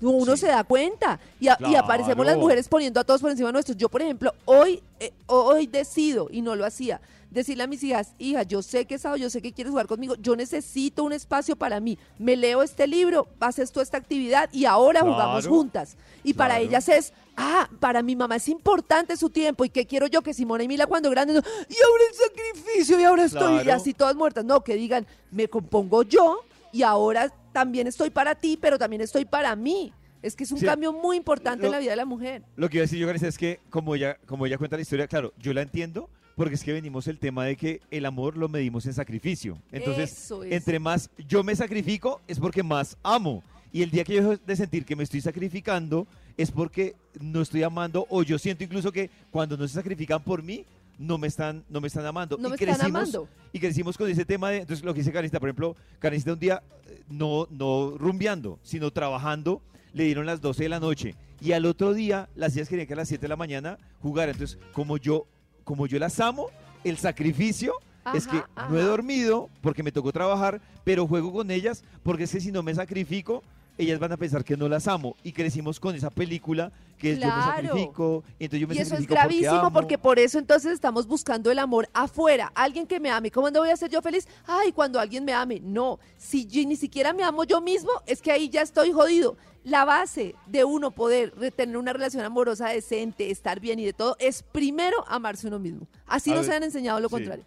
Speaker 3: No, uno se da cuenta y, a- y aparecemos las mujeres poniendo a todos por encima nuestros. Yo, por ejemplo, hoy, eh, hoy decido, y no lo hacía, decirle a mis hijas, hija, yo sé que sábado, yo sé que quieres jugar conmigo, yo necesito un espacio para mí. Me leo este libro, haces tú esta actividad y ahora jugamos juntas. Y para ellas es, ah, para mi mamá es importante su tiempo y qué quiero yo que Simona y Mila cuando grandes, no, y ahora el sacrificio y ahora estoy, y así todas muertas. No, que digan, me compongo yo y ahora también estoy para ti, pero también estoy para mí. Es que es un
Speaker 2: Sí.
Speaker 3: cambio muy importante en la vida de la mujer.
Speaker 2: Lo que iba a decir yo, Vanessa, es que como ella, como ella cuenta la historia, claro, yo la entiendo, porque es que venimos el tema de que el amor lo medimos en sacrificio. Entonces,
Speaker 3: Eso es.
Speaker 2: entre más yo me sacrifico, es porque más amo. Y el día que yo dejo de sentir que me estoy sacrificando, es porque no estoy amando, o yo siento incluso que cuando no se sacrifican por mí, no me están, no me están amando.
Speaker 3: No
Speaker 2: y
Speaker 3: me están amando.
Speaker 2: Y crecimos con ese tema de, entonces lo que dice Karencita, por ejemplo, Karencita un día, eh, no, no rumbeando, sino trabajando, le dieron las 12 de la noche. Y al otro día, las días querían que a las 7 de la mañana jugara. Entonces, como yo, como yo las amo, el sacrificio es que
Speaker 3: Ajá,
Speaker 2: no he dormido porque me tocó trabajar, pero juego con ellas porque es que si no me sacrifico, ellas van a pensar que no las amo. Y crecimos con esa película que es yo me sacrifico, y entonces yo me
Speaker 3: Y eso es gravísimo
Speaker 2: amo.
Speaker 3: porque, por eso entonces estamos buscando el amor afuera. Alguien que me ame. ¿Cómo no voy a ser yo feliz? Ay, cuando alguien me ame. No, si yo ni siquiera me amo yo mismo, es que ahí ya estoy jodido. La base de uno poder tener una relación amorosa decente, estar bien y de todo, es primero amarse uno mismo. Así
Speaker 2: A
Speaker 3: nos
Speaker 2: ver,
Speaker 3: han enseñado lo
Speaker 2: sí.
Speaker 3: contrario.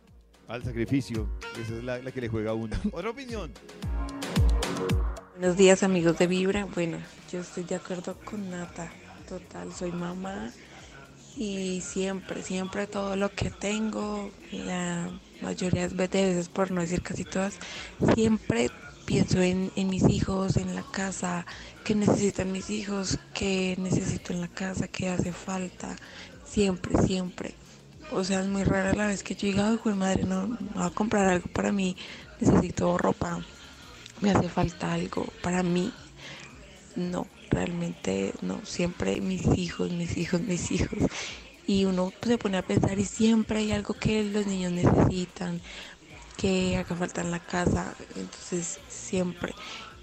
Speaker 2: Al sacrificio. Esa es la, la que le juega a uno. Otra opinión.
Speaker 13: Buenos días amigos de Vibra. Bueno, yo estoy de acuerdo con Nata. Total, soy mamá y siempre, siempre todo lo que tengo, la mayoría de veces, por no decir casi todas, siempre pienso en, mis hijos, en la casa, qué necesitan mis hijos, qué necesito en la casa, qué hace falta, siempre, siempre. O sea, es muy rara la vez que yo ay, jue madre, no, no a comprar algo para mí, necesito ropa, me hace falta algo para mí. No, realmente no, siempre mis hijos, mis hijos, mis hijos. Y uno se pone a pensar y siempre hay algo que los niños necesitan, que haga falta en la casa, entonces siempre.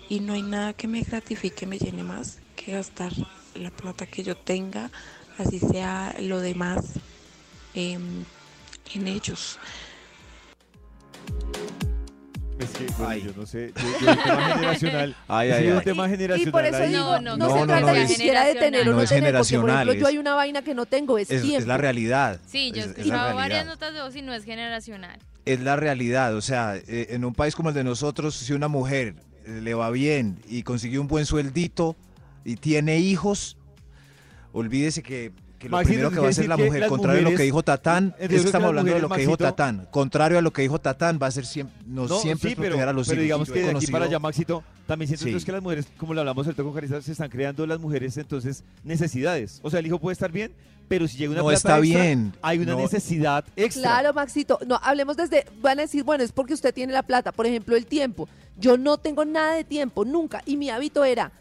Speaker 13: Y no hay nada que me gratifique, me llene más que gastar la plata que yo tenga, así sea lo demás em, en ellos.
Speaker 2: Es que, bueno, yo no sé, yo, yo el tema generacional.
Speaker 5: Ay,
Speaker 2: ese
Speaker 5: ay,
Speaker 2: es un
Speaker 5: ay.
Speaker 2: tema
Speaker 3: Y
Speaker 2: generacional.
Speaker 3: por eso
Speaker 2: ahí.
Speaker 3: digo,
Speaker 4: No,
Speaker 3: no,
Speaker 4: no,
Speaker 3: se
Speaker 5: no,
Speaker 3: trata
Speaker 5: no,
Speaker 3: ni
Speaker 5: es-
Speaker 3: siquiera de tener o
Speaker 5: no
Speaker 3: no
Speaker 5: es
Speaker 3: tener, porque por
Speaker 5: generacional,
Speaker 3: ejemplo yo
Speaker 5: es-
Speaker 3: hay una vaina que no tengo, es,
Speaker 5: Es,
Speaker 3: tiempo.
Speaker 5: es la realidad.
Speaker 4: Sí, yo he
Speaker 5: Es- es la
Speaker 4: escuchado varias
Speaker 5: realidad.
Speaker 4: notas de voz y no es generacional.
Speaker 5: es la realidad. O sea, eh, en un país como el de nosotros, si una mujer eh, le va bien y consiguió un buen sueldito y tiene hijos, olvídese que, que lo
Speaker 2: Maxi,
Speaker 5: primero que va a hacer la mujer, contrario a lo que dijo Tatán, estamos hablando de lo que dijo Tatán. Contrario a lo que dijo Tatán, va a ser siempre, no,
Speaker 2: No,
Speaker 5: siempre
Speaker 2: sí, pero,
Speaker 5: a los
Speaker 2: pero
Speaker 5: hijos.
Speaker 2: digamos que de aquí para allá, Maxito, también siento
Speaker 5: Sí.
Speaker 2: entonces que las mujeres, como lo hablamos ahorita con Carissa, se están creando las mujeres entonces necesidades. O sea, el hijo puede estar bien, pero si llega una
Speaker 5: No
Speaker 2: plata
Speaker 5: está
Speaker 2: extra,
Speaker 5: bien.
Speaker 2: hay una
Speaker 5: No.
Speaker 2: necesidad extra.
Speaker 3: Claro, Maxito. No, hablemos desde. Van a decir, bueno, es porque usted tiene la plata. Por ejemplo, el tiempo. Yo no tengo nada de tiempo, nunca. Y mi hábito era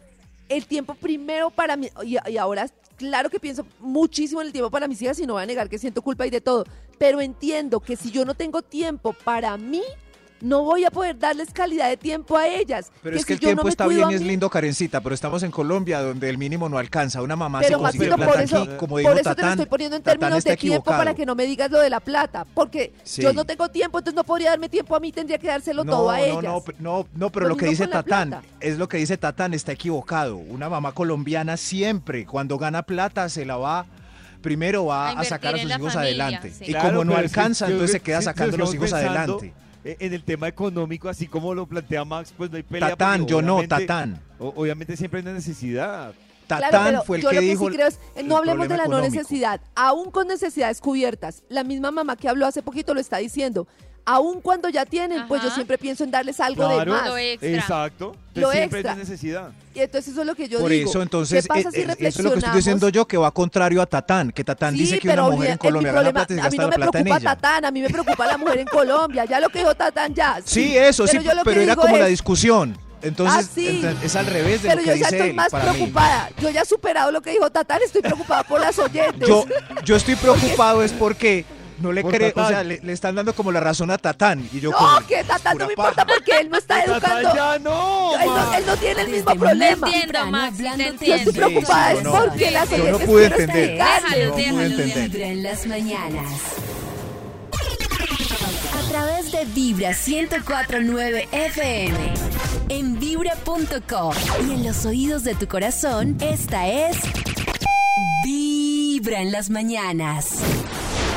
Speaker 3: el tiempo primero para mí. Y, y ahora, claro que pienso muchísimo en el tiempo para mis hijas y no voy a negar que siento culpa y de todo. Pero entiendo que si yo no tengo tiempo para mí, no voy a poder darles calidad de tiempo a ellas.
Speaker 5: Pero es que
Speaker 3: si
Speaker 5: el
Speaker 3: no
Speaker 5: tiempo está bien y es lindo, Karencita, pero estamos en Colombia donde el mínimo no alcanza. Una mamá
Speaker 3: Pero
Speaker 5: se consigue
Speaker 3: Maxito,
Speaker 5: plata
Speaker 3: por eso,
Speaker 5: aquí, como dijo
Speaker 3: por eso te lo estoy poniendo en términos de tiempo para que no me digas lo de la plata. Porque
Speaker 5: Sí.
Speaker 3: yo no tengo tiempo, entonces no podría darme tiempo a mí, tendría que dárselo
Speaker 5: no,
Speaker 3: todo a
Speaker 5: no,
Speaker 3: ellas.
Speaker 5: No, no, no, pero
Speaker 3: Lo
Speaker 5: que dice Tatán, es lo que dice Tatán, está equivocado. Una mamá colombiana siempre, cuando gana plata, se la va, primero va
Speaker 4: A
Speaker 5: sacar a sus hijos
Speaker 4: familia,
Speaker 5: adelante.
Speaker 4: sí.
Speaker 5: Y
Speaker 2: Claro,
Speaker 5: como no alcanza, entonces se queda
Speaker 2: que si- si
Speaker 5: sacando a los hijos
Speaker 2: pensando,
Speaker 5: adelante.
Speaker 2: Eh, En el tema económico, así como lo plantea Max, pues no hay pelea.
Speaker 5: Tatán, yo no, Tatán.
Speaker 2: Obviamente siempre hay una necesidad.
Speaker 5: Tatán fue el
Speaker 3: yo
Speaker 5: que
Speaker 3: lo que
Speaker 5: dijo.
Speaker 3: sí creo es,
Speaker 5: el
Speaker 3: no hablemos de la no
Speaker 5: económico.
Speaker 3: necesidad, aún con necesidades cubiertas. La misma mamá que habló hace poquito lo está diciendo. Aún cuando ya tienen, pues yo siempre pienso en darles algo de más.
Speaker 4: Lo extra.
Speaker 2: exacto.
Speaker 3: Lo
Speaker 2: siempre
Speaker 3: extra.
Speaker 2: una necesidad.
Speaker 3: Y entonces eso es lo que yo
Speaker 5: Por
Speaker 3: digo.
Speaker 5: eso, entonces,
Speaker 3: ¿Qué pasa
Speaker 5: eh,
Speaker 3: si
Speaker 5: eh, eso es lo que estoy diciendo yo, que va contrario a Tatán, que Tatán
Speaker 3: Sí,
Speaker 5: dice que una
Speaker 3: pero
Speaker 5: mujer en Colombia
Speaker 3: el
Speaker 5: gana
Speaker 3: problema-
Speaker 5: plata y se
Speaker 3: a mí
Speaker 5: gasta
Speaker 3: no
Speaker 5: la
Speaker 3: me
Speaker 5: plata en
Speaker 3: preocupa. Tatán, a mí me preocupa la mujer en Colombia. Ya lo que dijo Tatán ya.
Speaker 5: Sí, eso, sí,
Speaker 3: Pero yo lo que
Speaker 5: pero era como la
Speaker 3: es-
Speaker 5: discusión. Entonces,
Speaker 3: Ah, sí.
Speaker 5: es al revés de
Speaker 3: Pero
Speaker 5: lo
Speaker 3: yo
Speaker 5: que
Speaker 3: ya
Speaker 5: dice
Speaker 3: estoy
Speaker 5: él,
Speaker 3: más
Speaker 5: mí.
Speaker 3: preocupada. Yo ya he superado lo que dijo Tatán, estoy preocupada por las oyentes.
Speaker 5: Yo, yo estoy preocupado es porque no le creo, o sea, le, le están dando como la razón a Tatán. Y yo
Speaker 3: no,
Speaker 5: como,
Speaker 3: que Tatán no me importa
Speaker 5: paja.
Speaker 3: porque él no está
Speaker 2: Tatán
Speaker 3: educando.
Speaker 2: ya no,
Speaker 3: él, no él no tiene el mismo problema.
Speaker 4: Entiendo, Max, te
Speaker 14: de
Speaker 3: Yo estoy
Speaker 4: entiendo.
Speaker 3: Preocupada
Speaker 5: sí,
Speaker 3: es
Speaker 5: no,
Speaker 3: porque las
Speaker 4: Yo no
Speaker 5: pude entender.
Speaker 4: Déjalo,
Speaker 5: No
Speaker 4: déjalo,
Speaker 5: entender.
Speaker 14: Vibra en las mañanas.
Speaker 7: A través de Vibra 1049 FM. En vibra.com. Y en los oídos de tu corazón, esta es. Vibra en las mañanas.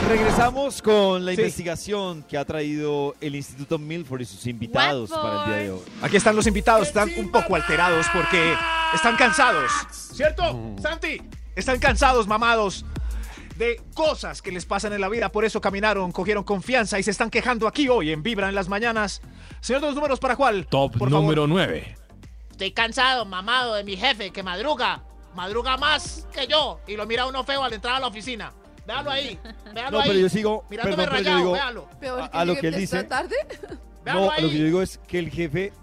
Speaker 2: Regresamos con la
Speaker 5: Sí.
Speaker 2: investigación que ha traído el Instituto Milford y sus invitados
Speaker 4: What
Speaker 2: para el día de hoy.
Speaker 5: Aquí están los invitados, están un poco alterados porque están cansados, ¿cierto? Santi, están cansados, mamados, de cosas que les pasan en la vida, por eso caminaron, cogieron confianza y se están quejando aquí hoy en Vibra en las mañanas. Señor de los números, ¿para cuál?
Speaker 1: Top
Speaker 5: Por favor.
Speaker 1: número 9.
Speaker 8: Estoy cansado, mamado, de mi jefe que madruga. Madruga más que yo y lo mira uno feo al entrar a la oficina.
Speaker 5: Véalo ahí. Véalo
Speaker 2: No,
Speaker 5: ahí.
Speaker 2: pero yo sigo,
Speaker 5: Mirándome
Speaker 2: perdón, pero yo
Speaker 5: rayado,
Speaker 2: digo,
Speaker 5: véalo.
Speaker 3: Peor
Speaker 2: a,
Speaker 3: que
Speaker 2: a lo que él dice,
Speaker 3: tarde.
Speaker 5: Véalo
Speaker 2: no, a lo
Speaker 5: ahí.
Speaker 2: que yo digo es que el jefe,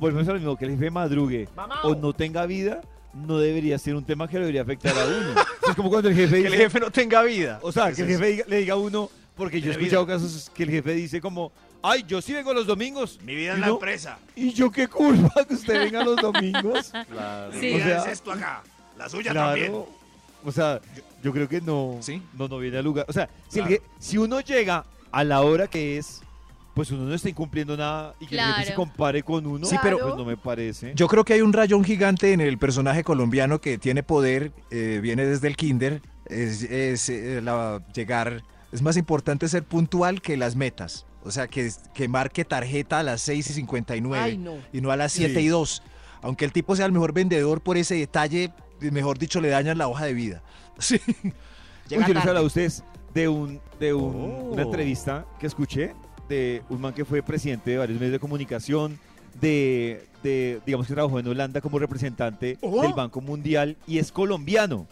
Speaker 2: volvemos a lo mismo, que el jefe madrugue
Speaker 5: Mamao.
Speaker 2: o no tenga vida, no debería ser un tema que lo debería afectar a uno. es como cuando el jefe
Speaker 5: Que el
Speaker 2: dice,
Speaker 5: jefe no tenga vida.
Speaker 2: o sea,
Speaker 5: ¿Qué
Speaker 2: que el jefe diga- le diga a uno, porque yo he escuchado casos que el jefe dice como, ay, yo sí vengo los domingos.
Speaker 5: Mi vida en la empresa.
Speaker 2: ¿Y yo qué culpa que usted venga los domingos?
Speaker 6: Claro.
Speaker 4: Sí.
Speaker 2: O sea,
Speaker 5: es esto acá. La suya
Speaker 2: Claro.
Speaker 5: también.
Speaker 2: O sea, yo creo que no,
Speaker 5: ¿Sí?
Speaker 2: no, no viene al lugar. O sea, si,
Speaker 5: Claro.
Speaker 2: uno llega a la hora que es, pues uno no está incumpliendo nada y que el jefe se
Speaker 4: Claro.
Speaker 2: compare con uno,
Speaker 5: Sí, pero-
Speaker 2: pues no me parece.
Speaker 5: Yo creo que hay un rayón gigante en el personaje colombiano que tiene poder, eh, viene desde el kinder, es, es, eh, la- llegar, es más importante ser puntual que las metas. O sea, que, que marque tarjeta a las 6 y 59
Speaker 3: Ay, no.
Speaker 5: y no a las
Speaker 2: Sí.
Speaker 5: 7 y 2. Aunque el tipo sea el mejor vendedor por ese detalle, mejor dicho, le dañan la hoja de vida. Sí.
Speaker 2: Uy, yo les hablaba a ustedes de, un, de un-
Speaker 5: Oh.
Speaker 2: una entrevista que escuché de un man que fue presidente de varios medios de comunicación, de, de, digamos que trabajó en Holanda como representante
Speaker 5: Oh.
Speaker 2: del Banco Mundial y es colombiano.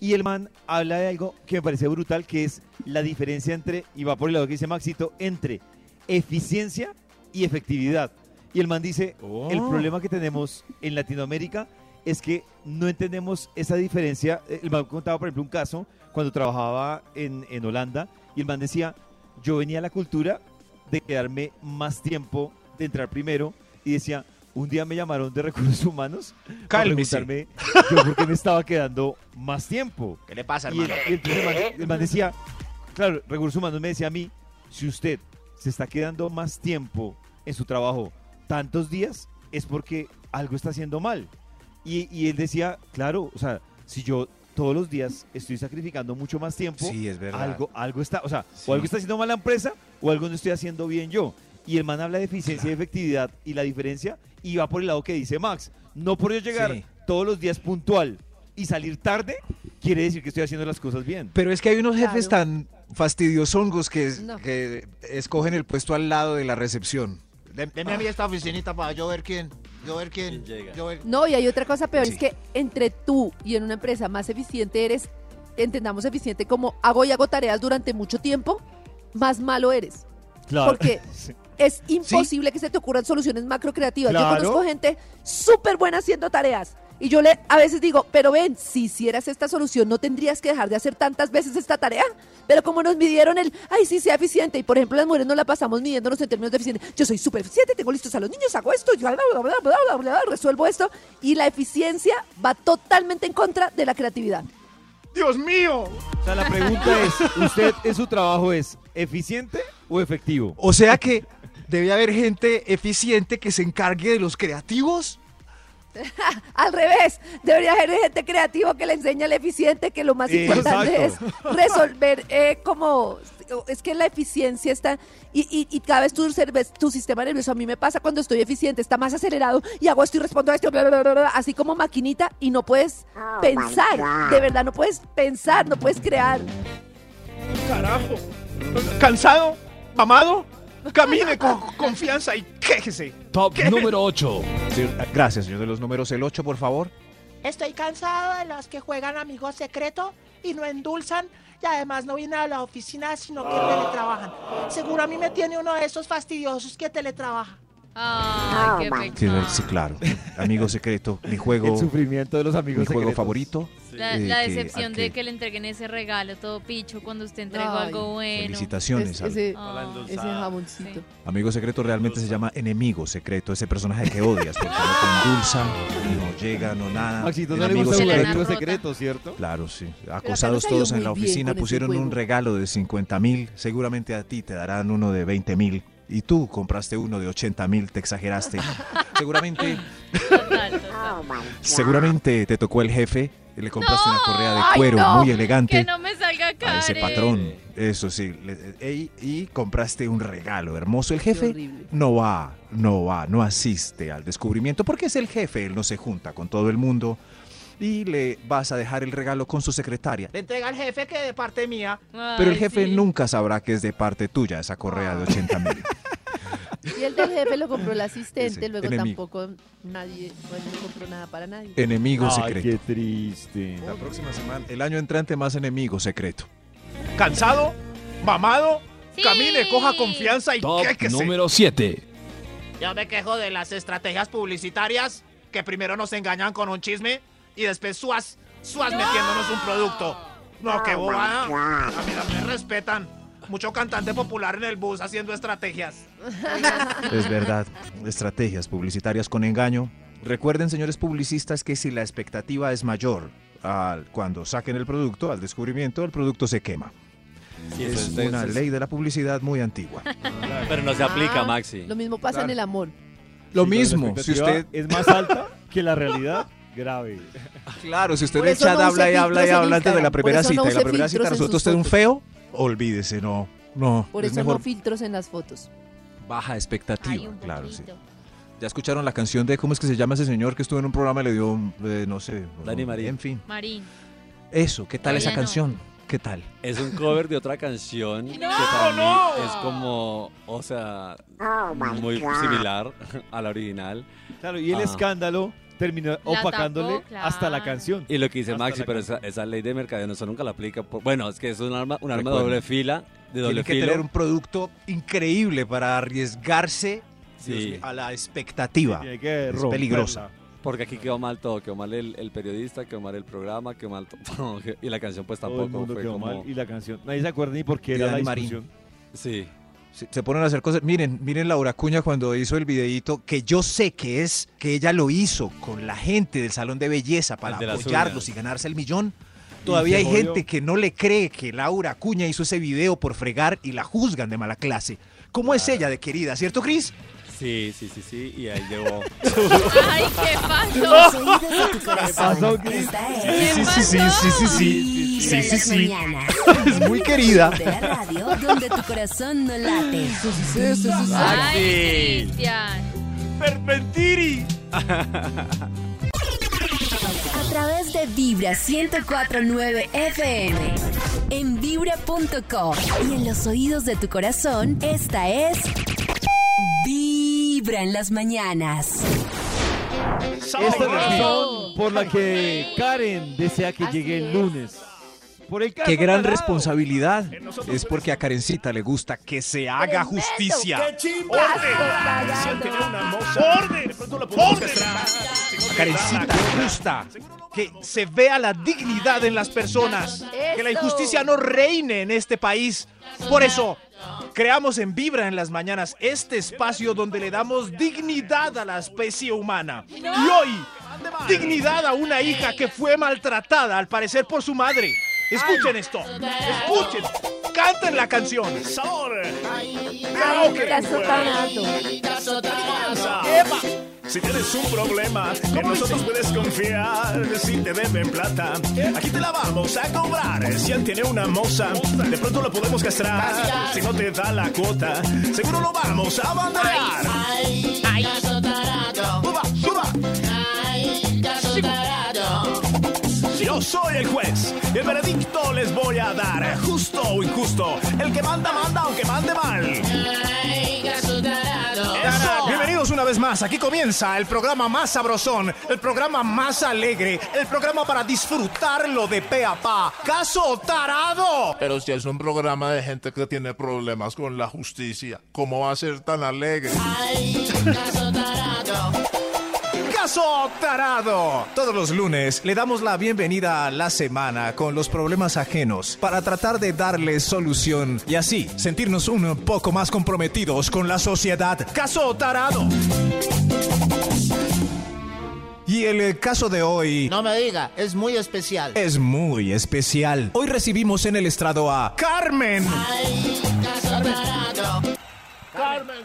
Speaker 2: Y el man habla de algo que me parece brutal, que es la diferencia entre, y va por el lado que dice Maxito, entre eficiencia y efectividad. Y el man dice, el
Speaker 5: Oh.
Speaker 2: problema que tenemos en Latinoamérica es que no entendemos esa diferencia. Eh, El man contaba, por ejemplo, un caso cuando trabajaba en, en Holanda y el man decía, yo venía a la cultura de quedarme más tiempo, de entrar primero y decía, un día me llamaron de recursos humanos para preguntarme yo por qué me estaba quedando más tiempo.
Speaker 5: ¿Qué le pasa,
Speaker 2: Y el,
Speaker 5: hermano?
Speaker 2: y entonces el man, el man decía, claro, recursos humanos me decía a mí, si usted se está quedando más tiempo en su trabajo tantos días, es porque algo está haciendo mal. Y, y él decía, claro, o sea, si yo todos los días estoy sacrificando mucho más tiempo,
Speaker 5: Sí, es verdad.
Speaker 2: algo, algo está, o sea,
Speaker 5: Sí.
Speaker 2: o algo está haciendo mal la empresa o algo no estoy haciendo bien yo. Y el man habla de eficiencia y efectividad y la diferencia y va por el lado que dice Max. No por yo llegar
Speaker 5: Sí.
Speaker 2: todos los días puntual y salir tarde, quiere decir que estoy haciendo las cosas bien.
Speaker 5: Pero es que hay unos jefes
Speaker 3: Claro.
Speaker 5: tan fastidiosongos que,
Speaker 3: No.
Speaker 5: que escogen el puesto al lado de la recepción.
Speaker 8: Deme a mí esta oficinita para yo ver quién. Yo ver quién.
Speaker 6: ¿Quién llega?
Speaker 8: Yo ver.
Speaker 3: No, y hay otra cosa peor,
Speaker 5: Sí.
Speaker 3: es que entre tú y en una empresa más eficiente eres, entendamos eficiente como hago y hago tareas durante mucho tiempo, más malo eres.
Speaker 2: Claro.
Speaker 3: Porque
Speaker 2: Sí.
Speaker 3: es imposible que se te ocurran soluciones macro creativas.
Speaker 2: Claro.
Speaker 3: Yo conozco gente súper buena haciendo tareas. Y yo le a veces digo, pero ven, si hicieras esta solución, no tendrías que dejar de hacer tantas veces esta tarea. Pero como nos midieron el, ay, sí, sea eficiente. Y por ejemplo, las mujeres no la pasamos midiéndonos en términos de eficiente. Yo soy súper eficiente, tengo listos a los niños, hago esto, bla, bla, bla, bla, bla, bla, bla, resuelvo esto. Y la eficiencia va totalmente en contra de la creatividad.
Speaker 5: ¡Dios mío!
Speaker 2: O sea, la pregunta es, ¿usted en su trabajo es eficiente o efectivo?
Speaker 5: O sea que debe haber gente eficiente que se encargue de los creativos.
Speaker 3: Al revés, debería haber gente creativa que le enseñe al eficiente que lo más importante
Speaker 2: Exacto.
Speaker 3: es resolver eh, como es que la eficiencia está y, y- y cada vez tu, sistema nervioso a mí me pasa cuando estoy eficiente está más acelerado y hago esto y respondo a esto bla, bla, bla, bla, así como maquinita y no puedes pensar de verdad no puedes pensar no puedes crear
Speaker 5: Carajo. ¿Cansado? ¿Mamado? Camine con confianza y quéjese.
Speaker 1: Top número 8.
Speaker 5: Gracias, señor de los números. El 8, por favor.
Speaker 8: Estoy cansado de los que juegan amigos secreto y no endulzan y además no vienen a la oficina sino que teletrabajan. Seguro a mí me tiene uno de esos fastidiosos que teletrabaja.
Speaker 4: Ay, qué pecado.
Speaker 5: Sí, claro. Amigo secreto, mi juego,
Speaker 2: El sufrimiento de los
Speaker 5: mi
Speaker 2: amigos
Speaker 5: juego
Speaker 2: secretos.
Speaker 5: favorito.
Speaker 4: La,
Speaker 5: eh,
Speaker 4: la
Speaker 5: que-
Speaker 4: decepción
Speaker 5: al
Speaker 4: de
Speaker 5: que-
Speaker 4: que le entreguen ese regalo todo picho cuando usted entregó
Speaker 3: Ay,
Speaker 4: algo bueno.
Speaker 5: Felicitaciones.
Speaker 3: Es- ese,
Speaker 4: Ah,
Speaker 3: ese jamoncito
Speaker 5: Amigo secreto realmente se llama enemigo secreto, ese personaje que odias porque no te endulza, no llega, no nada.
Speaker 2: Maxito, no
Speaker 5: amigo secreto.
Speaker 2: secreto, ¿cierto?
Speaker 5: Claro, sí. Acosados todos en la oficina pusieron un regalo de 50 mil, seguramente a ti te darán uno de 20 mil. Y tú compraste uno de 80 mil, te exageraste. seguramente,
Speaker 4: Total, total.
Speaker 5: seguramente te tocó el jefe, y le compraste una correa de
Speaker 3: Ay,
Speaker 5: cuero
Speaker 3: no.
Speaker 5: muy elegante.
Speaker 4: Que no me salga
Speaker 5: a
Speaker 4: Karen.
Speaker 5: ese patrón. Eso sí. le- e- y, y compraste un regalo hermoso. El jefe no va, no va, no asiste al descubrimiento porque es el jefe, él no se junta con todo el mundo. Y le vas a dejar el regalo con su secretaria.
Speaker 8: Le entrega al jefe que de parte mía.
Speaker 5: Pero el jefe
Speaker 4: sí.
Speaker 5: nunca sabrá que es de parte tuya esa correa de 80 mil.
Speaker 3: y el del jefe lo compró el asistente
Speaker 5: Ese,
Speaker 3: luego
Speaker 5: enemigo.
Speaker 3: tampoco nadie bueno, no compró nada para nadie
Speaker 5: Enemigo
Speaker 2: Ay,
Speaker 5: secreto.
Speaker 2: qué triste.
Speaker 5: La próxima semana, el año entrante más enemigo secreto. ¿Cansado? ¿Mamado?
Speaker 4: Sí.
Speaker 5: Camine, coja confianza y
Speaker 15: Top
Speaker 5: quéquese.
Speaker 15: número 7.
Speaker 5: Yo me quejo de las estrategias publicitarias que primero nos engañan con un chisme y después suas, suas metiéndonos un producto. No, qué bobada. A mí no me respetan. Mucho cantante popular en el bus haciendo estrategias. Es verdad, estrategias publicitarias con engaño. Recuerden, señores publicistas, que si la expectativa es mayor al, cuando saquen el producto, al descubrimiento, el producto se quema.
Speaker 6: Sí,
Speaker 5: es una
Speaker 6: es-
Speaker 5: ley de la publicidad muy antigua.
Speaker 6: Pero no se aplica,
Speaker 3: Ah,
Speaker 6: Maxi.
Speaker 3: Lo mismo pasa en el amor.
Speaker 5: Lo
Speaker 2: Sí,
Speaker 5: mismo, si usted...
Speaker 2: es más alta que la realidad, grave.
Speaker 5: Claro, si usted en el chat
Speaker 3: no
Speaker 5: habla y habla y habla antes de la primera
Speaker 3: eso no
Speaker 5: cita y la primera cita resulta usted un feo, olvídese, no, no.
Speaker 3: Por
Speaker 5: es
Speaker 3: eso
Speaker 5: mejor
Speaker 3: no filtros en las fotos.
Speaker 5: baja expectativa, claro, sí. Ya escucharon la canción de cómo es que se llama ese señor que estuvo en un programa y le dio, eh, no sé,
Speaker 6: Dani Marín.
Speaker 5: en fin.
Speaker 4: Marín.
Speaker 5: Eso, ¿qué tal esa
Speaker 4: Todavía no.
Speaker 5: canción? ¿Qué tal?
Speaker 6: Es un cover de otra canción que para
Speaker 5: no.
Speaker 6: mí es como, o sea, muy similar a la original.
Speaker 2: Claro, y el
Speaker 6: Ah.
Speaker 2: escándalo terminó
Speaker 4: La
Speaker 2: opacándole
Speaker 4: tapó,
Speaker 2: hasa la canción.
Speaker 6: Y lo que dice
Speaker 2: Hasta
Speaker 6: Maxi, pero esa, esa ley de mercadeo no eso nunca la aplica. por- bueno, es que es un arma, un arma de doble fila, de doble
Speaker 5: Tiene que tener un producto increíble para arriesgarse
Speaker 6: Sí.
Speaker 5: Dios mío, a la expectativa.
Speaker 2: Que
Speaker 5: Es
Speaker 2: romperla.
Speaker 5: peligrosa.
Speaker 6: Porque aquí quedó mal todo, quedó mal el, el periodista, quedó mal el programa, quedó mal todo. y la canción pues
Speaker 2: Todo
Speaker 6: tampoco
Speaker 2: el mundo
Speaker 6: fue
Speaker 2: quedó
Speaker 6: como...
Speaker 2: mal. Y la canción. Nadie se acuerda ni por qué era la discusión.
Speaker 6: Sí.
Speaker 5: Se, ponen a hacer cosas. Miren, miren Laura Cuña cuando hizo el videíto, que yo sé que es que ella lo hizo con la gente del salón de belleza para
Speaker 6: de
Speaker 5: apoyarlos y ganarse el millón. Todavía hay gente que no le cree que Laura Cuña hizo ese video por fregar y la juzgan de mala clase. ¿Cómo es ella de querida, cierto, Cris?
Speaker 6: Sí, sí, sí, sí. Y ahí llevó...
Speaker 4: Ay, qué
Speaker 7: Los
Speaker 4: pasó.
Speaker 7: oídos de tu corazón.
Speaker 2: pasó, Cris?
Speaker 7: Esta
Speaker 5: Sí,
Speaker 7: es
Speaker 5: sí, sí, sí, sí, sí, sí. Sí, sí, sí. Es muy querida.
Speaker 7: De la radio donde tu corazón no late.
Speaker 4: Ay, Cristian.
Speaker 5: Perpentiri.
Speaker 7: A través de Vibra 1049 FM. En vibra.com. Y en los oídos de tu corazón, esta es. Vibra en las mañanas.
Speaker 2: Esta es la razón por la que Karen desea que llegue el lunes. Por el
Speaker 5: Qué gran
Speaker 2: tarado.
Speaker 5: responsabilidad. Es porque a Karencita le gusta que se haga justicia.
Speaker 3: ¡Orden!
Speaker 5: ¡Orden! ¡Orden! A Karencita le gusta que se vea la dignidad en las personas. Que la injusticia no reine en este país. Por eso, creamos en Vibra en las mañanas este espacio donde le damos dignidad a la especie humana. Y hoy, dignidad a una hija que fue maltratada, al parecer, por su madre. Escuchen esto. Escuchen. Canten la canción. Sabor.
Speaker 3: Ay, alto.
Speaker 5: Epa.
Speaker 16: Si tienes un problema, en nosotros puedes confiar. Si te deben plata, aquí te la vamos a cobrar. Si él tiene una moza, de pronto lo podemos castrar. Si no te da la cuota, seguro lo vamos a abandonar. Suba, Yo soy el juez y el veredicto les voy a dar. Justo o injusto, el que manda, manda aunque mande mal. Eso.
Speaker 5: Bienvenidos una vez más. Aquí comienza el programa más sabrosón, el programa más alegre, el programa para disfrutarlo de pe a pa. ¡Caso tarado!
Speaker 17: Pero si es un programa de gente que tiene problemas con la justicia, ¿cómo va a ser tan alegre?
Speaker 5: ¡Caso tarado! Todos los lunes le damos la bienvenida a la semana con los problemas ajenos para tratar de darles solución y así sentirnos un poco más comprometidos con la sociedad. ¡Caso tarado! Y el caso de hoy
Speaker 18: No me diga, es muy especial.
Speaker 5: es muy especial. Hoy recibimos en el estrado a Carmen.
Speaker 18: Carmen, Carmen.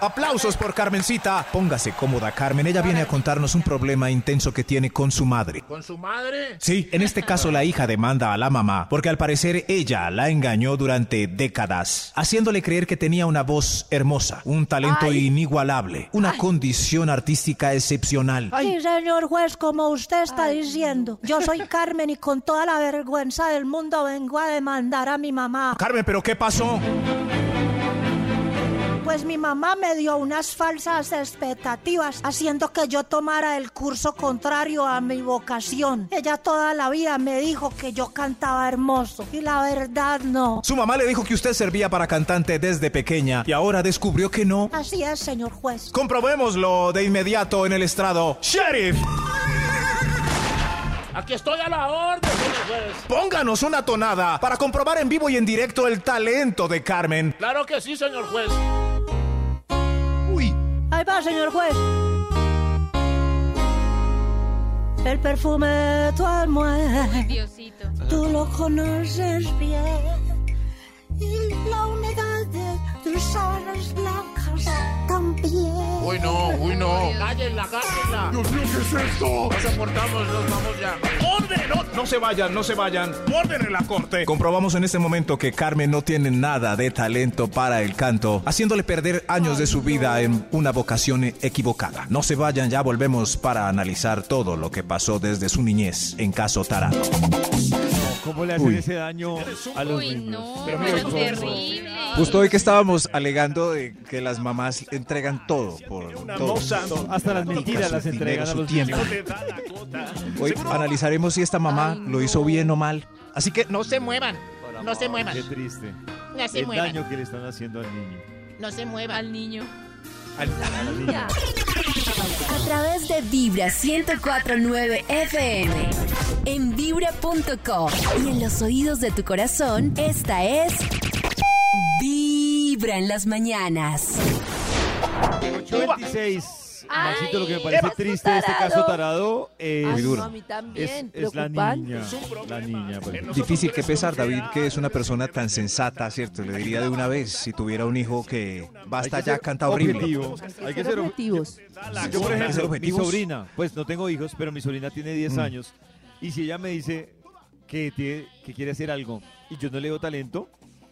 Speaker 5: Aplausos por Carmencita. Póngase cómoda, Carmen. Ella viene a contarnos un problema intenso que tiene con su madre.
Speaker 18: ¿Con su madre?
Speaker 5: Sí, en este caso la hija demanda a la mamá porque al parecer ella la engañó durante décadas, haciéndole creer que tenía una voz hermosa, un talento inigualable, una condición artística excepcional.
Speaker 19: Sí, señor juez, como usted está diciendo, yo soy Carmen y con toda la vergüenza del mundo vengo a demandar a mi mamá.
Speaker 5: Carmen, ¿pero qué pasó?
Speaker 19: Pues mi mamá me dio unas falsas expectativas, haciendo que yo tomara el curso contrario a mi vocación. Ella toda la vida me dijo que yo cantaba hermoso, y la verdad no.
Speaker 5: Su mamá le dijo que usted servía para cantante desde pequeña y ahora descubrió que no.
Speaker 19: Así es, señor juez.
Speaker 5: Comprobémoslo de inmediato en el estrado. ¡Sheriff!
Speaker 18: Aquí estoy a la orden, señor juez.
Speaker 5: Pónganos una tonada para comprobar en vivo y en directo el talento de Carmen.
Speaker 18: Claro que sí, señor juez.
Speaker 19: Ahí va, señor juez. El perfume de tu almohada,
Speaker 4: Diosito.
Speaker 19: tú lo conoces bien. Y la humedad de tus sábanas blancas también.
Speaker 18: Uy, no, uy, no. Cállenla, cállenla.
Speaker 17: Dios mío, ¿qué es esto?
Speaker 18: Nos soportamos, nos vamos ya.
Speaker 5: ¡Orden! No, no se vayan, no se vayan. ¡Orden en la corte! Comprobamos en este momento que Carmen no tiene nada de talento para el canto, haciéndole perder años de su vida en una vocación equivocada. No se vayan, ya volvemos para analizar todo lo que pasó desde su niñez en caso Tarado.
Speaker 2: ¿Cómo le hacen
Speaker 5: Uy.
Speaker 2: ese daño a los
Speaker 4: Uy,
Speaker 2: niños?
Speaker 4: no,
Speaker 2: Pero
Speaker 4: terrible.
Speaker 1: Justo hoy que estábamos alegando de que las mamás entregan todo por todo.
Speaker 2: Hasta las mentiras las
Speaker 1: dinero,
Speaker 2: entregan a
Speaker 1: su
Speaker 2: los
Speaker 1: tiempo.
Speaker 2: niños.
Speaker 1: Hoy analizaremos si esta mamá lo hizo bien o mal. Así que
Speaker 18: No se muevan. No se muevan.
Speaker 2: Qué triste.
Speaker 18: No se
Speaker 2: El
Speaker 18: muevan.
Speaker 2: daño que le están haciendo al niño.
Speaker 18: No se muevan.
Speaker 4: Al niño.
Speaker 2: A la niña.
Speaker 7: A través de Vibra 1049 FM. En vibra.com. Y en los oídos de tu corazón, esta es. Vibra en las mañanas.
Speaker 2: 26.
Speaker 3: Ay,
Speaker 2: Maxito, lo que me parece triste de este
Speaker 3: tarado.
Speaker 2: caso tarado es,
Speaker 3: Ay, no, a mí también,
Speaker 2: es, es la niña. La niña. ejemplo.
Speaker 1: Difícil que pesar, David, que es una persona tan sensata, ¿cierto? Le diría de una vez, si tuviera un hijo que basta
Speaker 2: que
Speaker 1: ya, canta horrible.
Speaker 2: objetivo. Hay que ser ob-
Speaker 3: objetivos.
Speaker 2: Yo, por
Speaker 1: Hay que ser
Speaker 2: ejemplo, mi
Speaker 1: objetivos.
Speaker 2: sobrina, pues no tengo hijos, pero mi sobrina tiene 10
Speaker 1: Mm.
Speaker 2: años. Y si ella me dice que, tiene, que quiere hacer algo y yo no le veo talento,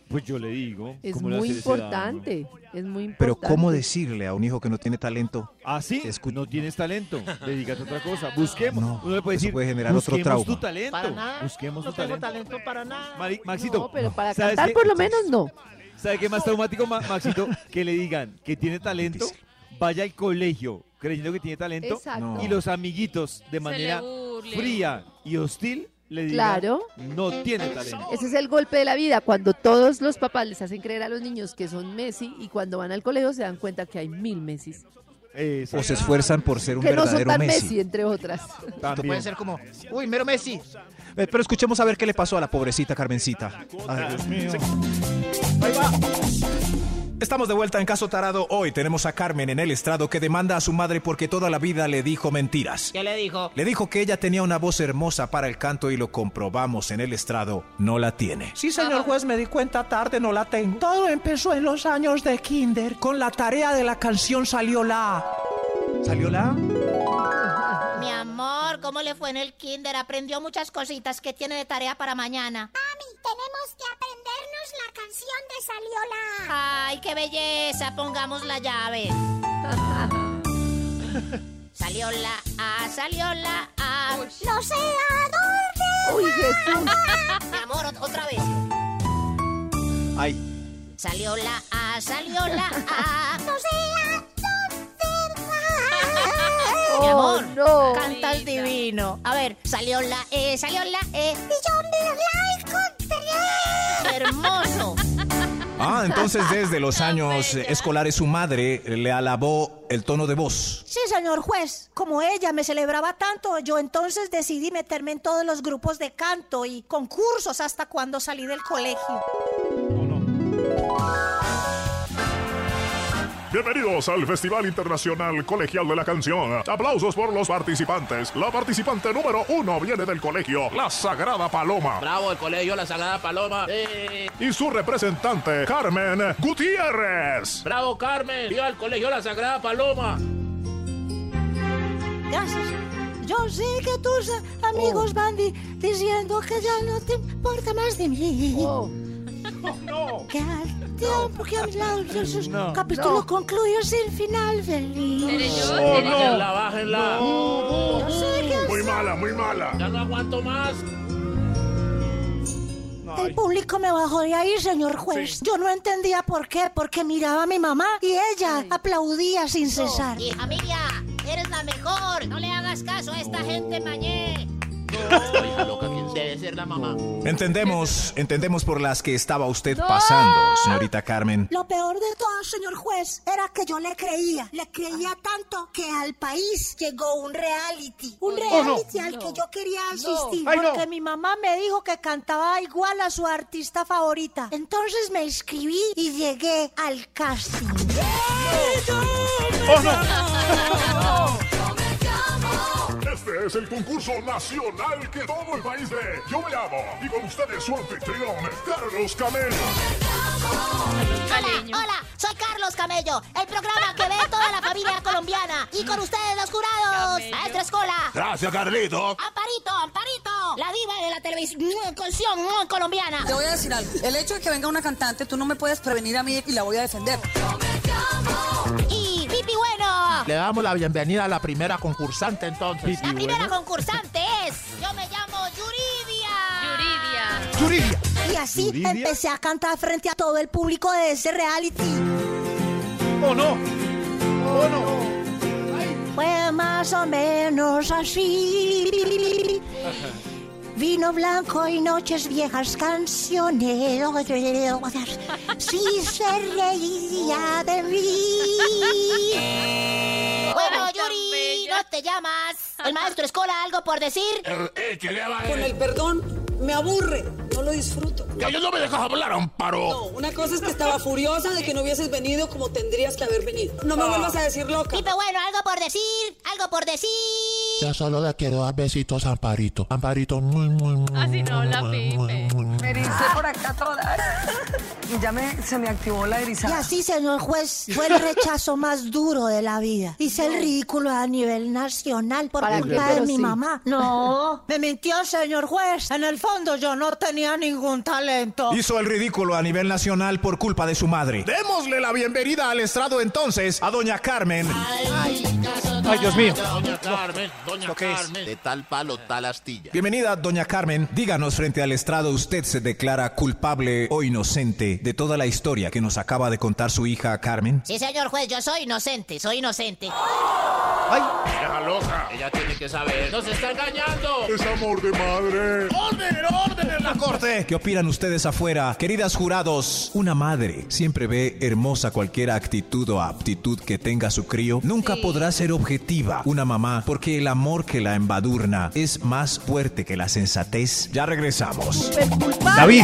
Speaker 2: pues yo le digo.
Speaker 3: Es
Speaker 2: ¿cómo le va a
Speaker 3: muy importante. Es muy importante.
Speaker 1: Pero ¿cómo decirle a un hijo que no tiene talento?
Speaker 2: Ah, sí, no tienes talento, dedícate a otra cosa. Busquemos.
Speaker 1: No,
Speaker 2: Uno le puede
Speaker 1: eso
Speaker 2: decir,
Speaker 1: puede generar otro
Speaker 2: busquemos
Speaker 1: trauma.
Speaker 2: tu talento.
Speaker 18: Para nada.
Speaker 2: Busquemos
Speaker 18: no
Speaker 2: tu
Speaker 18: tengo
Speaker 2: talento.
Speaker 18: talento para nada.
Speaker 2: Mari- Maxito,
Speaker 3: No, pero para
Speaker 2: ¿sabes
Speaker 3: cantar
Speaker 2: qué?
Speaker 3: por lo menos no.
Speaker 2: ¿Sabe qué más traumático, Ma- Maxito? Que le digan que tiene talento, vaya al colegio creyendo que tiene talento
Speaker 3: Exacto.
Speaker 2: y los amiguitos de manera fría y hostil le
Speaker 3: Claro.
Speaker 2: no tiene talento.
Speaker 3: Ese es el golpe de la vida, cuando todos los papás les hacen creer a los niños que son Messi y cuando van al colegio se dan cuenta que hay mil Messi.
Speaker 1: O se esfuerzan por ser un
Speaker 3: Que no son
Speaker 1: verdadero
Speaker 3: tan
Speaker 1: Messi.
Speaker 3: Messi, entre otras.
Speaker 5: Esto puede ser como,
Speaker 18: Uy, mero Messi.
Speaker 1: Eh, Pero escuchemos a ver qué le pasó a la pobrecita Carmencita. Ay, Dios mío. Ahí va. Estamos de vuelta en Caso Tarado. Hoy tenemos a Carmen en el estrado que demanda a su madre porque toda la vida le dijo mentiras.
Speaker 18: ¿Qué le dijo?
Speaker 1: Le dijo que ella tenía una voz hermosa para el canto y lo comprobamos en el estrado. No la tiene.
Speaker 8: Sí, señor juez, me di cuenta tarde, no la tengo. Todo empezó en los años de kinder. Con la tarea de la canción salió la...
Speaker 1: ¿Salió la?
Speaker 15: Mi amor, ¿cómo le fue en el kinder? Aprendió muchas cositas que tiene de tarea para mañana.
Speaker 20: Mami, tenemos que aprendernos la canción de Saliola.
Speaker 15: Ay, qué belleza. Pongamos la llave. Salió la A, salió la A.
Speaker 20: No sé a dónde.
Speaker 3: Uy, Jesús.
Speaker 15: Mi amor, ot- otra vez.
Speaker 1: Ay.
Speaker 15: Salió la A, salió la A.
Speaker 20: No sé a
Speaker 15: divino. A ver, salió la E, salió la E.
Speaker 20: Y yo me la encontré.
Speaker 15: Hermoso.
Speaker 1: Ah, entonces desde los años escolares su madre le alabó el tono de voz.
Speaker 19: Sí, señor juez. Como ella me celebraba tanto, yo entonces decidí meterme en todos los grupos de canto y concursos hasta cuando salí del colegio.
Speaker 17: Bienvenidos al Festival Internacional Colegial de la Canción. Aplausos por los participantes. La participante número uno viene del colegio, la Sagrada Paloma.
Speaker 18: Bravo, el colegio La Sagrada Paloma. Eh,
Speaker 17: Y su representante, Carmen Gutiérrez.
Speaker 18: bravo, Carmen. Viva el colegio La Sagrada Paloma.
Speaker 19: Gracias. Yo sé que tus eh, amigos van di- diciendo que ya no te importa más de mí.
Speaker 3: Oh.
Speaker 19: Que al tiempo que a mi lado Jesús
Speaker 2: No.
Speaker 19: capítulo
Speaker 3: No.
Speaker 19: concluye sin final feliz.
Speaker 18: Oh,
Speaker 4: ¿Seré yo?
Speaker 18: Bájenla, bájenla.
Speaker 19: Sé que
Speaker 17: Muy mala, muy mala.
Speaker 18: Ya no aguanto más.
Speaker 19: el público me bajó de ahí, señor juez. Yo no entendía por qué, porque miraba a mi mamá y ella aplaudía sin cesar.
Speaker 20: Hija mía, eres la mejor. No le hagas caso a esta gente mañé.
Speaker 18: Loca, ¿quién debe ser la mamá?
Speaker 5: Entendemos, entendemos por las que estaba usted pasando, señorita Carmen.
Speaker 19: Lo peor de todo, señor juez, era que yo le creía. Le creía tanto que al país llegó un reality. Un
Speaker 21: Oh, no.
Speaker 19: reality al que yo quería asistir.
Speaker 21: Ay, no.
Speaker 19: porque mi mamá me dijo que cantaba igual a su artista favorita. Entonces me inscribí y llegué al casting.
Speaker 17: ¡Oh, no! Este es el concurso nacional que todo el país ve. Yo me llamo y con ustedes su anfitrión, Carlos Camelo.
Speaker 20: Hola, hola, soy Carlos Camello, el programa que ve toda la familia colombiana. Y con ustedes los jurados, Maestra Escola,
Speaker 17: Gracias, Carlito.
Speaker 20: Amparito, Amparito, la diva de la televisión mm, colombiana.
Speaker 22: Te voy a decir algo. El hecho de que venga una cantante, tú no me puedes prevenir a mí y la voy a defender.
Speaker 20: Y Pipi Bueno,
Speaker 8: Le damos la bienvenida a la primera concursante entonces.
Speaker 20: la primera concursante es, yo me llamo Yuridia.
Speaker 4: Yuridia.
Speaker 8: Yuridia.
Speaker 19: Y así
Speaker 8: ¿Yuridia?
Speaker 19: empecé a cantar frente a todo el público de ese reality.
Speaker 8: ¡Oh, no! ¡Oh, no!
Speaker 19: Fue más o menos así. Vino blanco y noches viejas canciones. Si se reiría de mí.
Speaker 20: Yuri, ¿no te llamas? ¿El maestro Escola algo por decir?
Speaker 22: Con el perdón, me aburre. No lo disfruto.
Speaker 18: Ya yo no me dejas hablar, Amparo.
Speaker 22: No, una cosa es que estaba furiosa de que no hubieses venido como tendrías que haber venido. No me vuelvas a decir loca.
Speaker 20: Pipe Bueno, algo por decir, algo por decir.
Speaker 23: Yo solo le quiero dar besitos a Amparito. Amparito, muy, muy, muy.
Speaker 4: Así no, la Pipe.
Speaker 22: Me ericé por acá toda. Y ya me, se me activó la
Speaker 19: Y
Speaker 22: erizada.
Speaker 19: así, señor juez, fue el rechazo más duro de la vida. Hice el ridículo a nivel nacional por culpa de mi
Speaker 3: sí.
Speaker 19: mamá. No, me mintió, señor juez. En el fondo yo no tenía ningún talento.
Speaker 5: Hizo el ridículo a nivel nacional por culpa de su madre. Démosle la bienvenida al estrado entonces a doña Carmen.
Speaker 8: Ay, Dios mío.
Speaker 18: Doña Carmen, doña
Speaker 8: ¿Lo que es?
Speaker 18: Carmen. De tal palo, tal astilla.
Speaker 5: Bienvenida, doña Carmen. Díganos frente al estrado, ¿usted se declara culpable o inocente de toda la historia que nos acaba de contar su hija Carmen?
Speaker 20: Sí, señor juez, yo soy inocente, soy inocente.
Speaker 18: Deja loca. Ella tiene que saber. ¡Nos está engañando!
Speaker 17: Es amor de madre.
Speaker 18: ¡Orden, orden en la corte!
Speaker 5: ¿Qué opinan ustedes afuera? Queridas jurados, una madre siempre ve hermosa cualquier actitud o aptitud que tenga su crío. Nunca podrá ser objetiva una mamá porque el amor que la embadurna es más fuerte que la sensatez. Ya regresamos.
Speaker 2: David.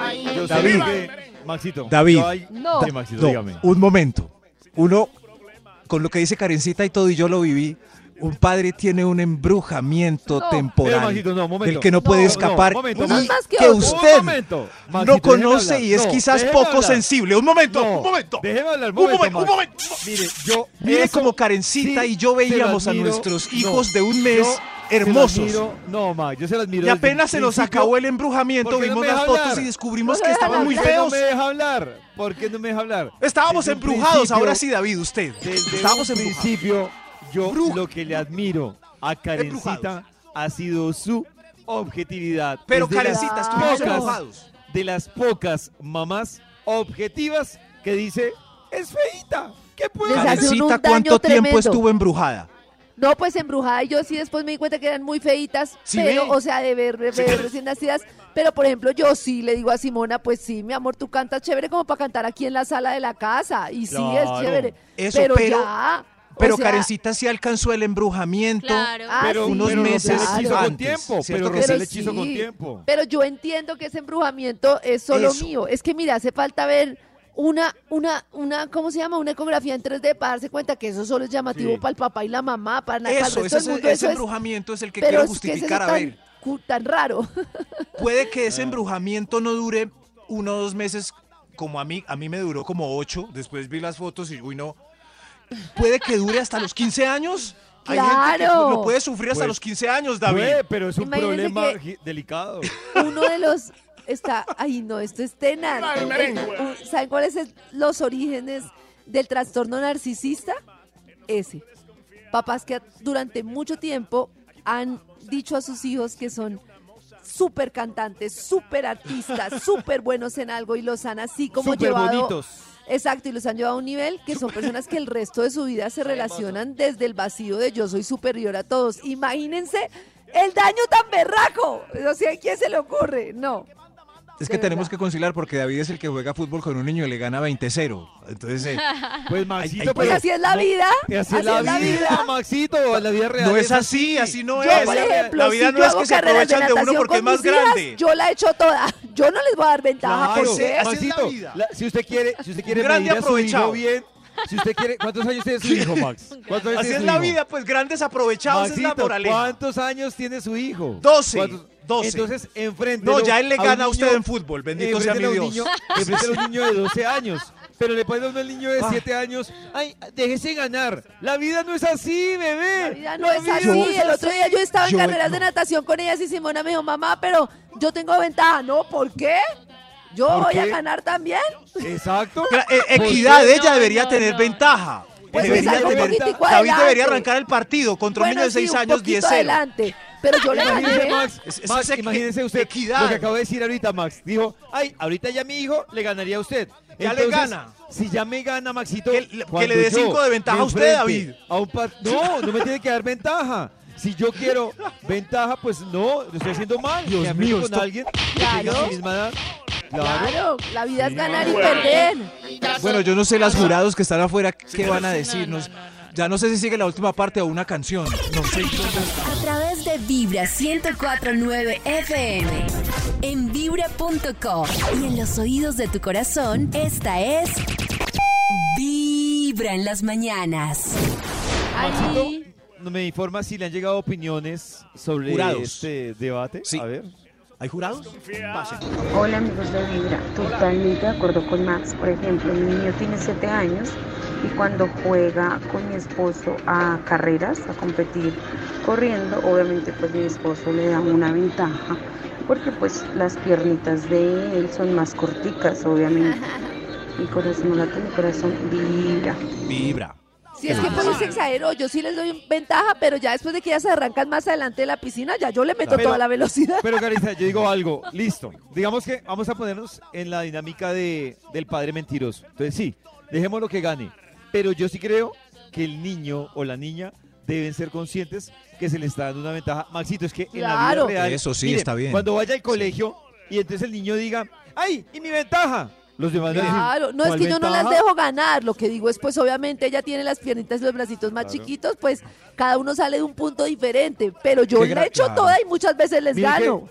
Speaker 18: Ay,
Speaker 2: David.
Speaker 18: David.
Speaker 2: Maxito.
Speaker 5: David.
Speaker 3: No.
Speaker 2: Sí, Maxito,
Speaker 5: No,
Speaker 2: dígame.
Speaker 5: un momento. Uno, con lo que dice Karencita y todo, y yo lo viví, un padre tiene un embrujamiento
Speaker 3: No.
Speaker 5: temporal
Speaker 2: no, momento.
Speaker 5: del que no puede
Speaker 2: No,
Speaker 5: escapar
Speaker 2: no, momento,
Speaker 5: y
Speaker 3: que
Speaker 5: que usted no conoce y es
Speaker 2: No,
Speaker 5: quizás poco
Speaker 2: hablar.
Speaker 5: sensible. Un momento,
Speaker 2: No,
Speaker 5: un momento.
Speaker 2: Déjeme hablar,
Speaker 5: Un momento, un momento.
Speaker 2: Mire, yo.
Speaker 5: Mire como Karencita
Speaker 2: sí
Speaker 5: y yo veíamos a nuestros
Speaker 2: No,
Speaker 5: hijos de un mes hermosos.
Speaker 2: admiro. No, Max, yo se lo admiro.
Speaker 5: Y apenas se nos acabó el embrujamiento,
Speaker 2: ¿Por qué no
Speaker 5: vimos las fotos
Speaker 2: hablar?
Speaker 5: y descubrimos
Speaker 3: No
Speaker 5: que estaban muy
Speaker 2: ¿Por qué
Speaker 5: feos.
Speaker 2: no me deja hablar? ¿Por qué no me deja hablar?
Speaker 5: Estábamos
Speaker 2: Desde
Speaker 5: embrujados, ahora sí, David, usted. Estábamos embrujados.
Speaker 2: principio, yo
Speaker 5: Bruja.
Speaker 2: lo que le admiro a Karencita ha sido su objetividad.
Speaker 5: Pero
Speaker 2: Es
Speaker 5: Karencita, estuvimos
Speaker 2: pocas-
Speaker 5: embrujados.
Speaker 2: De las pocas mamás objetivas que dice, es feita. ¿Qué puede
Speaker 5: Karencita, ¿cuánto tiempo estuvo embrujada?
Speaker 3: No, pues embrujada. Y yo sí después me di cuenta que eran muy feitas,
Speaker 5: Sí,
Speaker 3: pero, o sea, de ver, de
Speaker 5: Sí,
Speaker 3: ver
Speaker 5: que-
Speaker 3: recién nacidas. Pero, por ejemplo, yo sí le digo a Simona, pues sí, mi amor, tú cantas chévere como para cantar aquí en la sala de la casa. Y sí, es
Speaker 2: Claro.
Speaker 3: chévere.
Speaker 5: Eso,
Speaker 3: pero,
Speaker 5: pero-
Speaker 3: ya. O
Speaker 5: Pero
Speaker 3: sea,
Speaker 5: Karencita sí alcanzó el embrujamiento.
Speaker 4: Claro.
Speaker 3: ah,
Speaker 2: pero
Speaker 3: sí,
Speaker 5: unos
Speaker 2: pero
Speaker 5: meses
Speaker 2: con tiempo.
Speaker 5: ¿cierto
Speaker 2: Pero
Speaker 5: que
Speaker 2: Rosel
Speaker 3: sí?
Speaker 2: hechizo con tiempo.
Speaker 3: Pero yo entiendo que ese embrujamiento es solo
Speaker 5: Eso.
Speaker 3: mío. Es que, mira, hace falta ver una, una, una, ¿cómo se llama? Una ecografía en 3D para darse cuenta que eso solo es llamativo
Speaker 2: Sí.
Speaker 3: para el papá y la mamá, para, para el
Speaker 5: Eso,
Speaker 3: resto
Speaker 5: ese,
Speaker 3: del mundo.
Speaker 5: ese
Speaker 3: eso es,
Speaker 5: embrujamiento es el que
Speaker 3: pero
Speaker 5: quiero
Speaker 3: es que es eso
Speaker 5: justificar. A
Speaker 3: tan,
Speaker 5: ver,
Speaker 3: tan raro.
Speaker 5: puede que ese embrujamiento no dure uno o dos meses, como a mí, a mí me duró como ocho. Después vi las fotos y, uy, no. Puede que dure hasta los 15 años. Hay gente que
Speaker 3: Claro.
Speaker 5: lo puede sufrir hasta
Speaker 2: Pues,
Speaker 5: los 15 años, David.
Speaker 2: Puede, pero es un
Speaker 3: Imagínense
Speaker 2: problema
Speaker 3: que-
Speaker 2: gi- delicado.
Speaker 3: Uno de los está, ay no, esto es tenaz.
Speaker 18: Merengue.
Speaker 3: Eh, ¿Saben cuáles son los orígenes del trastorno narcisista? Ese. Papás que durante mucho tiempo han dicho a sus hijos que son súper cantantes, súper artistas, súper buenos en algo y los han así como
Speaker 2: Súper
Speaker 3: llevado.
Speaker 2: bonitos.
Speaker 3: Exacto, y los han llevado a un nivel que son personas que el resto de su vida se relacionan desde el vacío de yo soy superior a todos. Imagínense el daño tan berraco. O sea, ¿a quién se le ocurre? No.
Speaker 1: Es que tenemos que conciliar porque David es el que juega fútbol con un niño y le gana 20-0. Entonces, eh,
Speaker 2: Pues
Speaker 1: Maxito,
Speaker 3: Pues así es la vida.
Speaker 2: Y así es la vida, Maxito, la vida real.
Speaker 1: no es así, así no
Speaker 3: Yo,
Speaker 1: es.
Speaker 3: por ejemplo,
Speaker 1: la vida
Speaker 3: si
Speaker 1: no es que se aprovechan de uno porque es más
Speaker 3: hijas,
Speaker 1: grande.
Speaker 3: Yo la he hecho toda. Yo no les voy a dar ventaja.
Speaker 2: Claro. Maxito, la- si usted quiere, si usted quiere medir a su hijo bien, si usted quiere, ¿cuántos años tiene su hijo, Max? ¿Cuántos años
Speaker 1: Así
Speaker 2: tiene
Speaker 1: es
Speaker 2: su
Speaker 1: la
Speaker 2: hijo?
Speaker 1: vida, pues grandes aprovechados es la
Speaker 2: Maxito,
Speaker 1: moraleja.
Speaker 2: ¿cuántos años tiene su hijo?
Speaker 1: 12,
Speaker 2: ¿Cuántos?
Speaker 1: 12.
Speaker 2: Entonces, enfrente.
Speaker 1: No, ya él le gana a usted en fútbol, bendito sea mi Dios.
Speaker 2: Enfrente a un niño de 12 años. Pero le pone a uno al niño de 7 años, ay, déjese ganar. La vida no es así, bebé.
Speaker 3: La vida no es así. El otro día yo estaba en
Speaker 2: Yo-
Speaker 3: carreras de natación con ellas y Simona me dijo, mamá, pero yo tengo ventaja. No, ¿por qué? Yo
Speaker 2: ¿Por
Speaker 3: voy a
Speaker 2: qué?
Speaker 3: ganar también.
Speaker 2: Exacto.
Speaker 1: Eh, equidad, ella debería tener ventaja.
Speaker 3: Pues
Speaker 1: debería tener- David debería arrancar el partido contra un
Speaker 3: Bueno,
Speaker 1: niño de
Speaker 3: sí,
Speaker 1: 6
Speaker 3: un
Speaker 1: años,
Speaker 3: poquito
Speaker 1: 10-0.
Speaker 3: adelante. Pero yo le gané.
Speaker 2: Max,
Speaker 1: Es- es
Speaker 2: Max, imagínese usted
Speaker 1: equidad.
Speaker 2: lo que acabo de decir ahorita, Max. Dijo, ay, ahorita ya mi hijo le ganaría a usted.
Speaker 1: Ya le
Speaker 2: Entonces,
Speaker 1: gana.
Speaker 2: Si ya me gana, Maxito.
Speaker 1: Que le- que le dé
Speaker 2: yo
Speaker 1: cinco de ventaja a usted, David.
Speaker 2: a un No, no me tiene que dar ventaja. Si yo quiero ventaja, pues no, lo estoy haciendo mal.
Speaker 1: Dios mío,
Speaker 2: con
Speaker 1: esto-
Speaker 2: alguien que
Speaker 3: Claro.
Speaker 2: tenga mi misma edad. Claro.
Speaker 3: Claro, la vida es ganar y perder.
Speaker 1: Bueno, yo no sé las jurados que están afuera qué van a decirnos. Ya no sé si sigue la última parte o una canción. No sé.
Speaker 7: A través de Vibra 1049 FM. En vibra.com. Y en los oídos de tu corazón, esta es. Vibra en las mañanas.
Speaker 2: Maxito, me informa si le han llegado opiniones sobre
Speaker 1: Jurados.
Speaker 2: este debate.
Speaker 1: Sí.
Speaker 2: A ver.
Speaker 1: ¿Hay jurados? Pasen.
Speaker 24: Hola amigos de Vibra, totalmente de acuerdo con Max. Por ejemplo, mi niño tiene 7 años y cuando juega con mi esposo a carreras, a competir corriendo, obviamente pues mi esposo le da una ventaja porque pues las piernitas de él son más corticas, obviamente. Mi corazón late, mi corazón vibra.
Speaker 1: Vibra.
Speaker 3: Si es que pues se exageró, yo sí les doy ventaja, pero ya después de que ya se arrancan más adelante de la piscina, ya yo le meto
Speaker 2: Pero-
Speaker 3: toda la velocidad.
Speaker 2: Pero Carissa, yo digo algo, listo. Digamos que vamos a ponernos en la dinámica de, del padre mentiroso. Entonces sí, dejemos lo que gane. Pero yo sí creo que el niño o la niña deben ser conscientes que se les está dando una ventaja. Maxito, es que en la
Speaker 3: Claro.
Speaker 2: vida real...
Speaker 1: Eso sí,
Speaker 2: miren,
Speaker 1: está bien.
Speaker 2: Cuando vaya al colegio y entonces el niño diga, ¡ay, y mi ventaja! Los demás
Speaker 3: Claro, no es
Speaker 2: "¿Cuál
Speaker 3: que yo no las
Speaker 2: ventaja?".
Speaker 3: dejo ganar, lo que digo es pues obviamente ella tiene las piernitas y los bracitos más
Speaker 2: Claro.
Speaker 3: chiquitos, pues cada uno sale de un punto diferente, pero yo
Speaker 2: gra-
Speaker 3: echo
Speaker 2: claro.
Speaker 3: toda y muchas veces les
Speaker 2: Mire
Speaker 3: gano.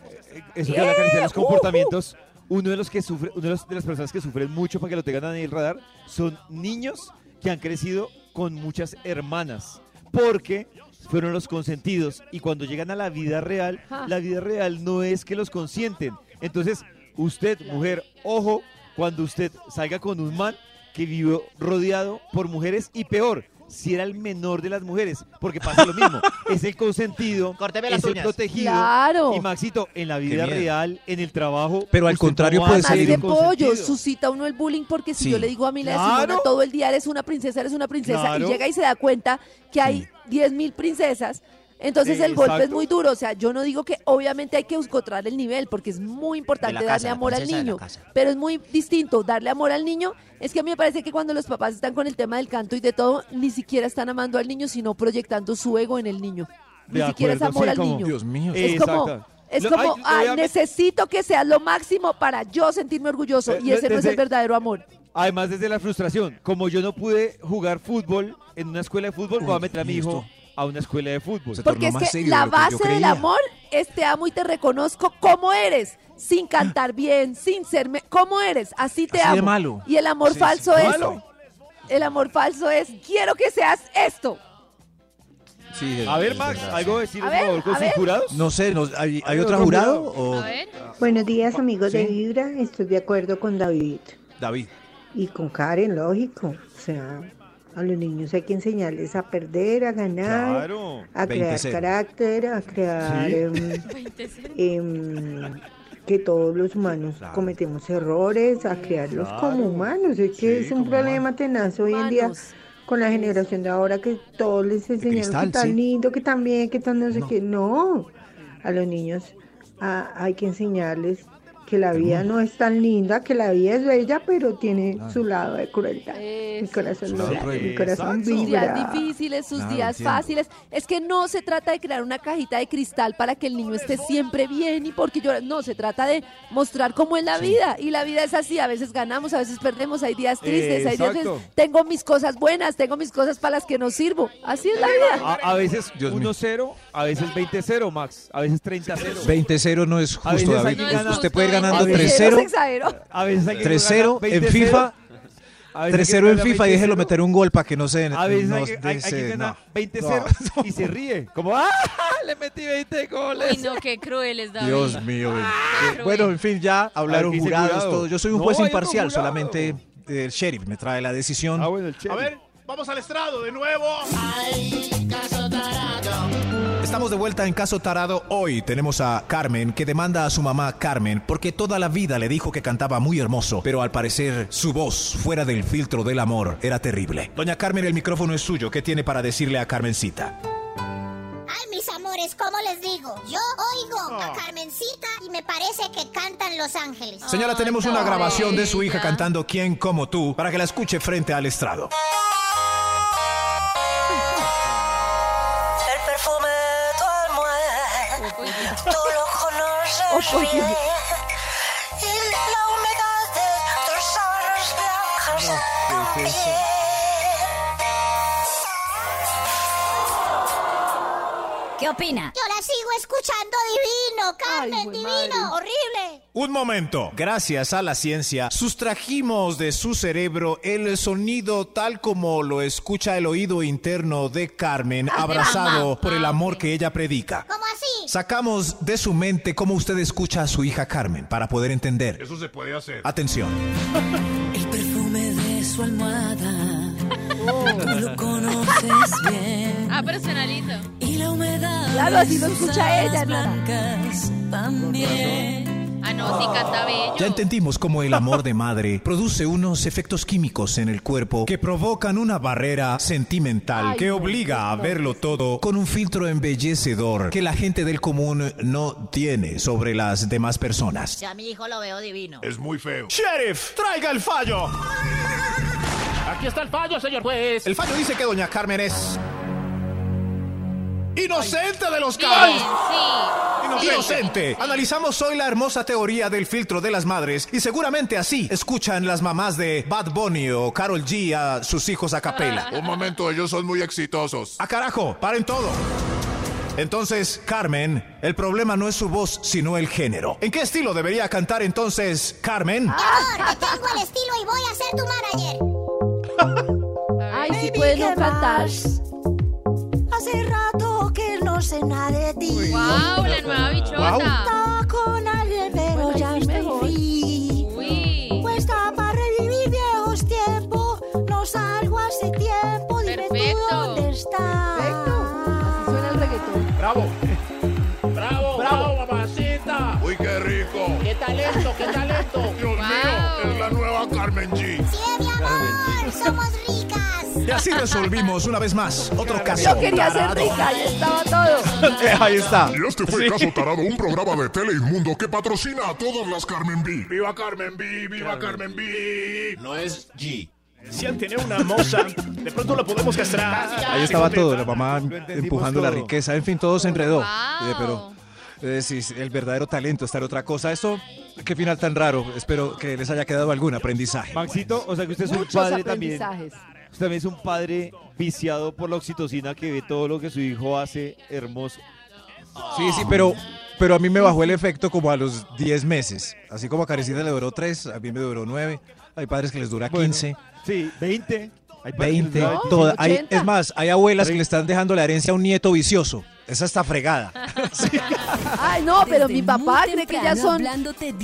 Speaker 2: eso que Carissa de los
Speaker 3: ¡Eh!
Speaker 2: Comportamientos, uno de los que sufre, uno de, los- de las personas que sufren mucho para que lo tengan en el radar son niños que han crecido con muchas hermanas, porque fueron los consentidos y cuando llegan a la vida real,
Speaker 3: Ah.
Speaker 2: la vida real no es que los consienten. Entonces, usted, mujer, ojo, cuando usted salga con un man que vivió rodeado por mujeres y peor, si era el menor de las mujeres, porque pasa lo mismo, es el consentido,
Speaker 15: Córteme las
Speaker 2: es el
Speaker 15: uñas.
Speaker 2: protegido.
Speaker 3: Claro.
Speaker 2: Y Maxito, en la vida real, en el trabajo.
Speaker 1: Pero al contrario
Speaker 2: no
Speaker 1: puede ser
Speaker 3: de
Speaker 2: el
Speaker 3: pollo, suscita uno el bullying porque si
Speaker 1: Sí.
Speaker 3: yo le digo a mi
Speaker 2: Claro.
Speaker 3: Simona todo el día eres una princesa, eres una princesa
Speaker 2: Claro.
Speaker 3: y llega y se da cuenta que hay 10 mil princesas, entonces el golpe es muy duro. O sea, yo no digo que obviamente hay que encontrar el nivel porque es muy importante darle amor al niño, pero es muy distinto darle amor al niño. Es que a mí me parece que cuando los papás están con el tema del canto y de todo, ni siquiera están amando al niño, sino proyectando su ego en el niño. Ni
Speaker 2: De
Speaker 3: siquiera es amor
Speaker 2: sí,
Speaker 3: al
Speaker 2: como-
Speaker 3: niño.
Speaker 1: Dios mío.
Speaker 3: Es como, es como,
Speaker 2: ay, lo voy
Speaker 3: "Ay,
Speaker 2: a met-
Speaker 3: necesito que seas lo máximo para yo sentirme orgulloso.
Speaker 2: Eh,
Speaker 3: y ese no es el verdadero amor.
Speaker 2: Además, desde la frustración, como yo no pude jugar fútbol en una escuela de fútbol, voy a meter a mi
Speaker 1: ¿y
Speaker 2: hijo
Speaker 1: esto?
Speaker 2: A una escuela de fútbol.
Speaker 1: Se
Speaker 3: Porque es que la
Speaker 1: que
Speaker 3: base del amor es te amo y te reconozco como eres. Sin cantar bien, sin serme. ¿Cómo eres? Así te
Speaker 1: Así de
Speaker 3: amo.
Speaker 1: malo.
Speaker 3: Y el amor
Speaker 1: Sí,
Speaker 3: falso
Speaker 1: sí,
Speaker 3: es.
Speaker 1: malo.
Speaker 3: El amor falso es quiero que seas esto.
Speaker 1: Sí,
Speaker 2: A ver, Max. ¿algo decir, favor, con sus jurados?
Speaker 1: No sé, no- ¿hay, hay
Speaker 2: ¿Hay
Speaker 1: otro jurado?
Speaker 2: jurado?
Speaker 1: O...
Speaker 4: A ver.
Speaker 25: Buenos días amigos de. Vibra, estoy de acuerdo con David
Speaker 1: David.
Speaker 25: y con Karen, lógico. O sea, a los niños hay que enseñarles a perder, a ganar,
Speaker 2: Claro.
Speaker 25: a crear
Speaker 1: 20-0.
Speaker 25: carácter, a crear
Speaker 2: Sí.
Speaker 25: em, em, que todos los humanos cometemos errores, a crearlos como humanos. Es que
Speaker 2: Sí,
Speaker 25: es un problema tenaz hoy en día
Speaker 3: Humanos.
Speaker 25: con la generación de ahora que todos les enseñaron
Speaker 1: cristal,
Speaker 25: que tan
Speaker 1: sí.
Speaker 25: lindo, que tan bien, que tan no sé
Speaker 1: No.
Speaker 25: qué. No, a los niños hay que enseñarles que la vida no es tan linda, que la vida es bella, pero tiene su lado de crueldad. Mi corazón
Speaker 5: Su
Speaker 25: no mi corazón
Speaker 3: sus días difíciles, sus
Speaker 5: Claro,
Speaker 3: días
Speaker 5: entiendo.
Speaker 3: fáciles. Es que no se trata de crear una cajita de cristal para que el niño esté siempre bien y porque yo no, se trata de mostrar cómo es la vida y la vida es así, a veces ganamos, a veces perdemos, hay días tristes, hay días tengo mis cosas buenas, tengo mis cosas para las que no sirvo. Así es la vida.
Speaker 2: A, a veces
Speaker 5: Dios mío.
Speaker 2: 1-0, a veces 20-0, Max. A veces 30-0.
Speaker 5: 20-0 no es justo, David.
Speaker 2: ganar-
Speaker 5: Usted puede ir ganando
Speaker 3: A veces
Speaker 5: 3-0.
Speaker 3: se exageró.
Speaker 2: A veces hay que
Speaker 5: 3-0
Speaker 2: ganar
Speaker 5: en
Speaker 2: 20-0.
Speaker 5: FIFA.
Speaker 2: A veces hay que
Speaker 5: 3-0 en FIFA y
Speaker 2: 20-0.
Speaker 5: déjelo meter un gol para que no se...
Speaker 2: A veces
Speaker 5: no
Speaker 2: hay que, hay- hay
Speaker 5: se-
Speaker 2: que ganar
Speaker 5: no.
Speaker 2: 20-0 y se ríe. Como, ¡ah! Le metí 20 goles.
Speaker 4: Uy, no, qué crueles, David.
Speaker 5: Dios mío.
Speaker 4: qué
Speaker 5: eh,
Speaker 4: cruel.
Speaker 5: Bueno, en fin, ya hablaron
Speaker 2: A ver, ¿qué dice
Speaker 5: jurados,
Speaker 2: jurado?
Speaker 5: todo. Yo soy un juez imparcial, solamente eh, el sheriff me trae la decisión.
Speaker 2: Ah, bueno, el
Speaker 6: A ver, vamos al estrado de nuevo.
Speaker 5: Estamos de vuelta en Caso Tarado. Hoy tenemos a Carmen que demanda a su mamá Carmen porque toda la vida le dijo que cantaba muy hermoso, pero al parecer su voz fuera del filtro del amor era terrible. Doña Carmen, el micrófono es suyo. ¿Qué tiene para decirle a Carmencita?
Speaker 20: Ay, mis amores, ¿cómo les digo? Yo oigo a Carmencita y me parece que cantan Los Ángeles.
Speaker 5: Señora, tenemos una grabación de su hija cantando ¿Quién como tú? para que la escuche frente al estrado.
Speaker 26: Lo conoces bien.
Speaker 8: ¿Qué opina?
Speaker 20: Yo la sigo escuchando divino, Carmen, divino,
Speaker 3: madre.
Speaker 20: horrible.
Speaker 5: Un momento. Gracias a la ciencia, sustrajimos de su cerebro el sonido tal como lo escucha el oído interno de Carmen, abrazado por el amor que ella predica.
Speaker 20: ¿Cómo así?
Speaker 5: Sacamos de su mente cómo usted escucha a su hija Carmen para poder entender.
Speaker 17: Eso se puede hacer.
Speaker 5: Atención.
Speaker 26: El perfume de su almohada, tú lo conoces bien.
Speaker 4: Ah, personalito.
Speaker 26: Y la humedad
Speaker 3: Claro, así
Speaker 26: de
Speaker 3: lo escucha ella,
Speaker 26: blancas también.
Speaker 4: Ah, no, sí canta bello.
Speaker 5: Ya entendimos cómo el amor de madre produce unos efectos químicos en el cuerpo que provocan una barrera sentimental
Speaker 3: Ay,
Speaker 5: que obliga a verlo todo con un filtro embellecedor que la gente del común no tiene sobre las demás personas.
Speaker 8: Yo a mi hijo lo veo divino.
Speaker 17: Es muy feo.
Speaker 6: Sheriff, traiga el fallo.
Speaker 18: Aquí está el fallo, señor juez.
Speaker 5: El fallo dice que doña Carmen es
Speaker 6: Inocente de los
Speaker 4: Bien,
Speaker 6: cargos.
Speaker 4: sí.
Speaker 5: Inocente. Analizamos hoy la hermosa teoría del filtro de las madres y seguramente así escuchan las mamás de Bad Bunny o Carol G a sus hijos a capela.
Speaker 17: Un momento, ellos son muy exitosos.
Speaker 5: ¡A carajo! ¡Paren todo! Entonces, Carmen, el problema no es su voz, sino el género. ¿En qué estilo debería cantar entonces Carmen?
Speaker 20: Mi amor, que tengo el estilo y voy a ser tu
Speaker 3: Ay, sí puede no.
Speaker 19: Hace rato que no sé nada de ti.
Speaker 4: Wow, la nueva bichota.
Speaker 19: Estaba con alguien, pero
Speaker 3: Bueno,
Speaker 19: ya
Speaker 3: sí,
Speaker 19: estoy free.
Speaker 4: Uy.
Speaker 19: Puesta para revivir viejos tiempos. No salgo hace tiempo. Dime
Speaker 4: Perfecto.
Speaker 19: tú dónde estás.
Speaker 3: Así suena el reggaetón.
Speaker 6: Bravo.
Speaker 18: Bravo, bravo, mamacita.
Speaker 17: Uy, qué rico.
Speaker 18: Qué talento, qué talento.
Speaker 17: Dios mío, es la nueva Carmen G.
Speaker 20: Sí, mi amor, somos ricas.
Speaker 5: Y así resolvimos una vez más otro caso.
Speaker 3: Yo quería ser rica y estaba todo.
Speaker 5: Ahí está.
Speaker 17: Y este fue Caso Tarado, un programa de Tele Inmundo que patrocina a todas las Carmen B.
Speaker 6: Viva Carmen B, viva Carmen B.
Speaker 27: No es G.
Speaker 6: Si él tiene una moza, de pronto lo podemos castrar.
Speaker 5: Ahí estaba todo, la mamá empujando la
Speaker 2: todo.
Speaker 5: riqueza, en fin, todo se enredó.
Speaker 4: Wow.
Speaker 5: Eh, pero eh, sí, sí, el verdadero talento está en otra cosa. Esto, qué final tan raro. Espero que les haya quedado algún aprendizaje.
Speaker 2: Maxito, o sea que usted es un padre también. Usted también es un padre viciado por la oxitocina que ve todo lo que su hijo hace hermoso.
Speaker 5: Sí, sí, pero, pero a mí me bajó el efecto como a los 10 meses. Así como a Carecita le duró 3, a mí me duró 9. Hay padres que les dura
Speaker 2: Bueno,
Speaker 5: 15,
Speaker 2: Sí, 20. Hay padres que
Speaker 5: 20.
Speaker 2: les da-
Speaker 5: toda- hay-
Speaker 3: 80.
Speaker 5: es más, hay abuelas que le están dejando la herencia a un nieto vicioso. Esa está fregada.
Speaker 3: Ay, no, pero
Speaker 7: Desde
Speaker 3: mi papá cree que ya son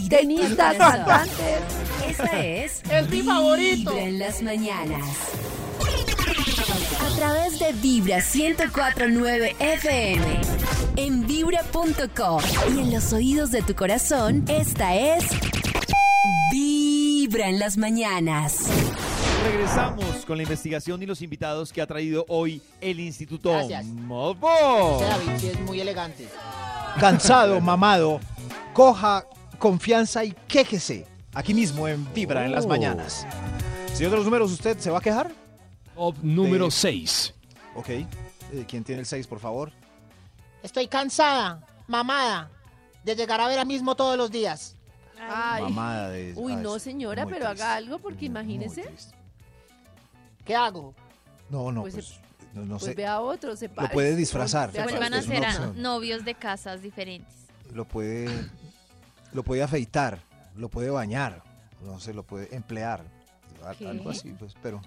Speaker 3: tenistas, cantantes.
Speaker 7: Esta es
Speaker 8: Es mi favorito.
Speaker 7: En las mañanas. A través de Vibra 1049 FM. En vibra.com. Y en los oídos de tu corazón, esta es Vibra en las mañanas.
Speaker 2: Regresamos con la investigación y los invitados que ha traído hoy el Instituto
Speaker 8: Gracias.
Speaker 2: Movo.
Speaker 8: Ese David sí es muy elegante.
Speaker 5: Cansado, mamado. coja confianza y quéjese. Aquí mismo en Vibra en las
Speaker 28: Oh.
Speaker 5: mañanas. Señor de los números, ¿usted se va a quejar?
Speaker 16: Top número
Speaker 5: De-
Speaker 16: 6.
Speaker 5: Ok. Eh, ¿Quién tiene el 6, por favor?
Speaker 8: Estoy cansada, mamada, de llegar a ver a mismo todos los días.
Speaker 3: Ay.
Speaker 5: Mamada de...
Speaker 3: Uy,
Speaker 5: ah,
Speaker 3: no, señora, pero
Speaker 5: triste.
Speaker 3: haga algo porque imagínese.
Speaker 8: ¿Qué hago?
Speaker 5: No, no,
Speaker 3: Pues,
Speaker 5: pues, no, no
Speaker 3: Pues
Speaker 5: sé.
Speaker 3: vea a otro, se
Speaker 5: Lo puede disfrazar.
Speaker 3: A
Speaker 4: Vuelvan
Speaker 3: otro.
Speaker 4: a ser novios de casas diferentes.
Speaker 5: Lo puede... Lo puede afeitar. Lo puede bañar. No sé, lo puede emplear. Algo así, pues, pero...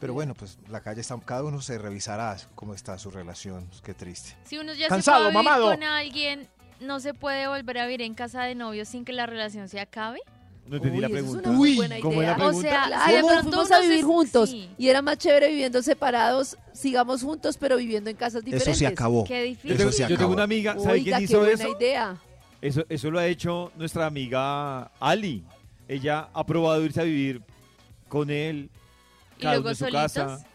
Speaker 5: Pero bueno, pues la calle está... Cada uno se revisará cómo está su relación. Qué triste.
Speaker 4: Si uno ya
Speaker 5: Cansado,
Speaker 4: se vivir con alguien, no se puede volver a vivir en casa de novios sin que la relación se acabe.
Speaker 2: No entendí
Speaker 3: Uy,
Speaker 2: la
Speaker 3: es
Speaker 2: pregunta.
Speaker 3: buena
Speaker 2: ¿cómo es la
Speaker 3: idea.
Speaker 4: O
Speaker 2: pregunta?
Speaker 4: sea, si de pronto
Speaker 3: fuimos a vivir juntos
Speaker 4: sí.
Speaker 3: y era más chévere viviendo separados, sigamos juntos pero viviendo en casas diferentes.
Speaker 5: Eso se acabó.
Speaker 4: Qué difícil.
Speaker 2: Yo tengo,
Speaker 5: Eso se
Speaker 2: yo tengo
Speaker 5: acabó.
Speaker 2: una amiga, ¿sabe
Speaker 3: Oiga,
Speaker 2: quién
Speaker 3: qué
Speaker 2: hizo
Speaker 3: buena
Speaker 2: eso?
Speaker 3: idea.
Speaker 2: eso? Eso lo ha hecho nuestra amiga Ali. Ella ha probado irse a vivir con él,
Speaker 4: ¿Y
Speaker 2: cada
Speaker 4: luego
Speaker 2: uno en su
Speaker 4: solitos?
Speaker 2: casa.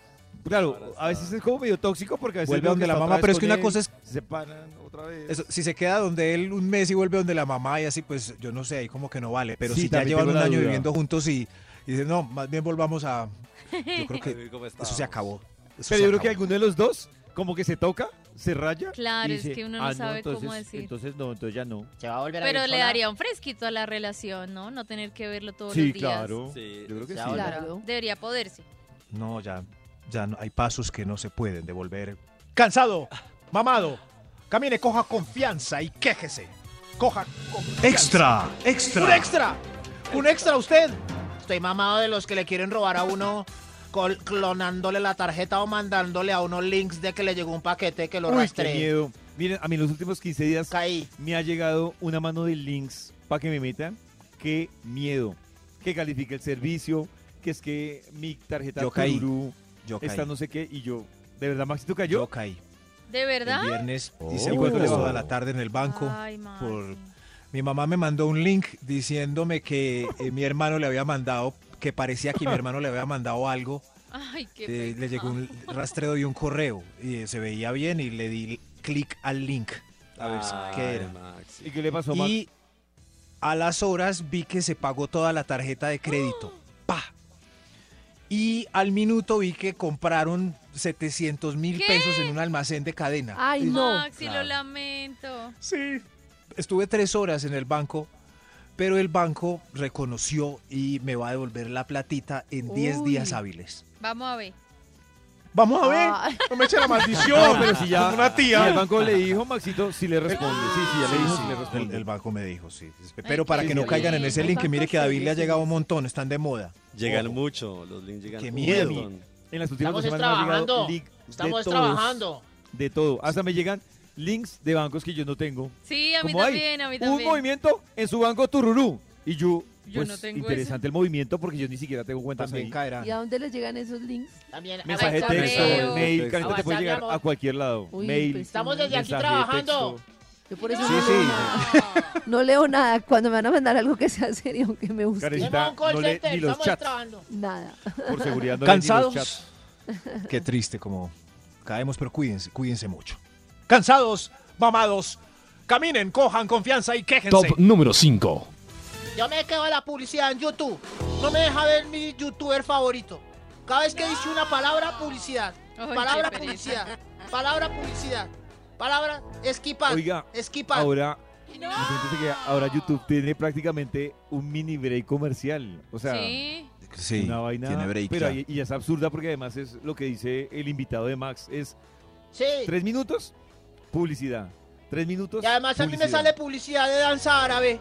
Speaker 2: Claro, a veces es como medio tóxico porque a veces
Speaker 5: Vuelve donde la mamá, pero es que una
Speaker 2: él,
Speaker 5: cosa es-
Speaker 2: Se separan otra vez.
Speaker 5: Eso, si se queda donde él un mes y vuelve donde la mamá y así, pues yo no sé, ahí como que no vale. Pero
Speaker 2: Sí,
Speaker 5: si ya llevan un año
Speaker 2: duda.
Speaker 5: viviendo juntos y, y dicen, no, más bien volvamos a... Yo creo que eso se acabó. Eso
Speaker 2: Pero
Speaker 5: se
Speaker 2: yo creo que alguno de los dos como que se toca, se raya.
Speaker 4: Claro,
Speaker 2: y
Speaker 4: es que uno no
Speaker 2: "Ah,
Speaker 4: sabe cómo
Speaker 2: entonces-
Speaker 4: decir".
Speaker 2: Entonces no, entonces ya no.
Speaker 8: ¿Se va a volver a
Speaker 4: Pero le
Speaker 8: sola?
Speaker 4: daría un fresquito a la relación, ¿no? No tener que verlo todos
Speaker 2: Sí,
Speaker 4: los días.
Speaker 2: claro.
Speaker 6: Sí.
Speaker 2: Yo creo que sí.
Speaker 3: Claro.
Speaker 4: Debería poderse.
Speaker 5: No, ya, ya no, hay pasos que no se pueden devolver.
Speaker 28: Cansado, mamado. Camine, coja confianza y quéjese. Coja confianza.
Speaker 5: ¡Extra!
Speaker 28: ¡Un
Speaker 5: ¡Extra!
Speaker 28: extra! ¡Un extra usted!
Speaker 8: Estoy mamado de los que le quieren robar a uno col- clonándole la tarjeta o mandándole a uno links de que le llegó un paquete que lo
Speaker 2: Uy, qué miedo. Miren, a mí en los últimos 15 días
Speaker 8: Caí.
Speaker 2: me ha llegado una mano de links para que me metan. Qué miedo. Que califique el servicio, que es que mi tarjeta
Speaker 5: Yo caí.
Speaker 2: Tururú
Speaker 5: Yo caí.
Speaker 2: está no sé qué y yo, ¿de verdad Maxito cayó?
Speaker 5: Yo caí.
Speaker 4: ¿De verdad?
Speaker 5: El viernes hice
Speaker 2: Oh.
Speaker 5: vueltas toda la tarde en el banco.
Speaker 4: Ay,
Speaker 5: por Mi mamá me mandó un link diciéndome que eh, mi hermano le había mandado, que parecía que mi hermano le había mandado algo.
Speaker 4: Ay, qué
Speaker 5: Eh, le llegó un rastreo de un correo y eh, se veía bien y le di clic al link a ver si- qué
Speaker 6: Ay,
Speaker 5: era.
Speaker 6: Maxi.
Speaker 2: ¿Y qué le pasó a Max?
Speaker 5: Y a las horas vi que se pagó toda la tarjeta de crédito. ¡Pa! Y al minuto vi que compraron 700 mil pesos en un almacén de cadena.
Speaker 3: Ay,
Speaker 5: Y-
Speaker 3: no.
Speaker 4: Maxi, lo lamento.
Speaker 5: Sí. Estuve tres horas en el banco, pero el banco reconoció y me va a devolver la platita en 10
Speaker 3: Uy.
Speaker 5: días hábiles.
Speaker 4: Vamos a ver.
Speaker 28: Vamos a ver.
Speaker 3: Ay.
Speaker 28: No me eche la maldición.
Speaker 2: No, pero si ya
Speaker 28: una
Speaker 2: y el
Speaker 28: tía.
Speaker 2: banco le dijo, Maxito, si le responde. Sí, sí, ya le dijo,
Speaker 5: Sí,
Speaker 2: si le
Speaker 5: el,
Speaker 2: responde.
Speaker 5: el banco me dijo, sí. Pero para que no caigan en ese link, que mire que a David le ha llegado un montón, están de moda.
Speaker 6: Llegan
Speaker 5: Ojo.
Speaker 6: mucho, los links llegan
Speaker 5: Qué
Speaker 6: un
Speaker 5: miedo.
Speaker 2: En las últimas
Speaker 8: Estamos
Speaker 2: dos semanas me ha llegado
Speaker 8: trabajando.
Speaker 2: link de
Speaker 8: Estamos
Speaker 2: todos,
Speaker 8: trabajando.
Speaker 2: De todo. Hasta me llegan links de bancos que yo no tengo.
Speaker 4: Sí, a mí
Speaker 2: Como hay
Speaker 4: también, a mí
Speaker 2: un
Speaker 4: también.
Speaker 2: movimiento en su banco Tururú. Y yo,
Speaker 4: Yo
Speaker 2: pues,
Speaker 4: no tengo
Speaker 2: interesante el movimiento porque yo ni siquiera tengo cuentas
Speaker 5: También
Speaker 2: ahí.
Speaker 5: caerán.
Speaker 3: ¿Y a dónde les llegan esos links?
Speaker 8: También.
Speaker 2: Mensaje de texto, mail. Carita, te puede llegar a cualquier lado.
Speaker 3: Uy,
Speaker 2: mail,
Speaker 3: pues,
Speaker 8: Estamos desde aquí trabajando.
Speaker 2: texto.
Speaker 3: Yo por eso
Speaker 5: Sí,
Speaker 3: no,
Speaker 5: sí.
Speaker 3: leo nada. no leo nada. Cuando me van a mandar algo que sea serio, aunque me guste.
Speaker 2: No lee ni los
Speaker 8: estamos
Speaker 2: chats.
Speaker 8: trabajando.
Speaker 3: Nada.
Speaker 2: Por seguridad no lee ni los
Speaker 28: Cansados.
Speaker 2: chats.
Speaker 5: Qué triste como caemos, pero cuídense, cuídense mucho.
Speaker 28: Cansados, mamados. Caminen, cojan confianza y quéjense.
Speaker 16: Top número 5.
Speaker 8: Yo me quedo de la publicidad en YouTube. No me deja ver mi youtuber favorito. Cada vez que dice una palabra, publicidad. Palabra, publicidad. Palabra, publicidad. Palabra, esquipar.
Speaker 2: Oiga,
Speaker 8: esquipar.
Speaker 2: ahora, que ahora YouTube tiene prácticamente un mini break comercial. O sea,
Speaker 4: Sí.
Speaker 5: Sí,
Speaker 2: una vaina.
Speaker 5: tiene break.
Speaker 2: pero
Speaker 5: ya.
Speaker 2: y es absurda porque además es lo que dice el invitado de Max: es
Speaker 8: Sí.
Speaker 2: tres minutos, publicidad. Tres minutos.
Speaker 8: Y además a mí me sale publicidad de danza árabe.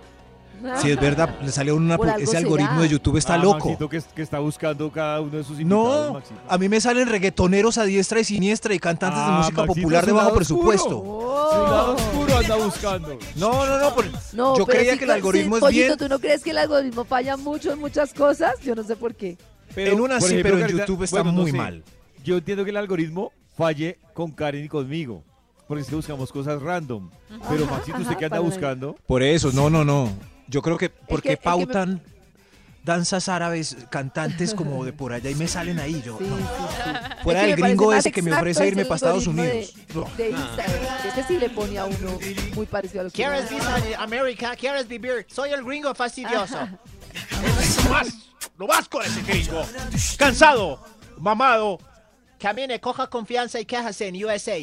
Speaker 5: Sí, es verdad, le salió una
Speaker 3: Por
Speaker 5: ese
Speaker 3: será.
Speaker 5: algoritmo de YouTube está
Speaker 2: Ah,
Speaker 5: loco.
Speaker 2: Maxito, que, que está buscando cada uno de sus.
Speaker 5: No,
Speaker 2: Maxito.
Speaker 5: a mí me salen reggaetoneros a diestra y siniestra y cantantes de
Speaker 2: Ah,
Speaker 5: música
Speaker 2: Maxito,
Speaker 5: popular de bajo
Speaker 2: oscuro.
Speaker 5: presupuesto.
Speaker 2: Su lado oscuro anda buscando.
Speaker 5: No, no, no,
Speaker 3: No,
Speaker 5: yo
Speaker 3: pero
Speaker 5: creía
Speaker 3: sí,
Speaker 5: que el algoritmo es
Speaker 3: Pollito,
Speaker 5: bien.
Speaker 3: ¿tú no crees que el algoritmo falla mucho en muchas cosas? Yo no sé por qué.
Speaker 5: En una sí, pero en YouTube está
Speaker 2: bueno, no
Speaker 5: muy
Speaker 2: sé.
Speaker 5: mal.
Speaker 2: Yo entiendo que el algoritmo falle con Karen y conmigo. Porque es que buscamos cosas random. Pero Maxito, ¿usted qué anda buscando?
Speaker 5: Por eso, no, no, no. Yo creo que porque
Speaker 3: que- el que me-
Speaker 5: pautan
Speaker 1: danzas árabes, cantantes como de por allá y me salen ahí. Yo,
Speaker 3: Sí,
Speaker 1: no.
Speaker 3: sí, sí.
Speaker 1: Fuera
Speaker 3: El
Speaker 1: del
Speaker 3: que
Speaker 1: gringo ese que me ofrece irme para Estados Unidos.
Speaker 3: De,
Speaker 1: No.
Speaker 3: de Instagram. Ese sí le pone a uno muy parecido a lo uno
Speaker 5: ¿Quieres en América? ¿Quieres vivir? Soy el gringo fastidioso. No más, no más con ese gringo. Cansado, mamado. Camine, coja confianza y quéjase en USA.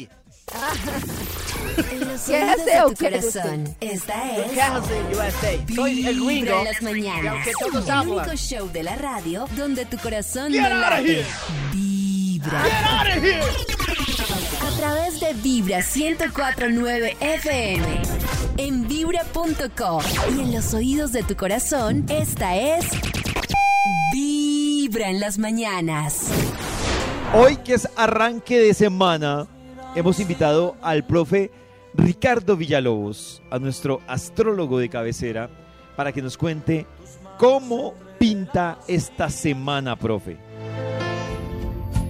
Speaker 7: En los
Speaker 3: ¿Qué
Speaker 7: oídos
Speaker 3: hace
Speaker 7: de
Speaker 3: o
Speaker 7: tu
Speaker 3: qué
Speaker 7: corazón. Esta es
Speaker 5: en USA. Soy el
Speaker 7: Vibra
Speaker 5: gringo.
Speaker 7: en las
Speaker 5: Y
Speaker 7: mañanas.
Speaker 5: aunque todos
Speaker 7: El único show de la radio donde tu corazón no late. Vibra.
Speaker 5: Get out of here.
Speaker 7: A través de Vibra 1049 FM. En vibra.com. Y en los oídos de tu corazón, esta es. Vibra en las mañanas.
Speaker 2: Hoy que es arranque de semana, hemos invitado al profe Ricardo Villalobos, a nuestro astrólogo de cabecera, para que nos cuente cómo pinta esta semana, profe.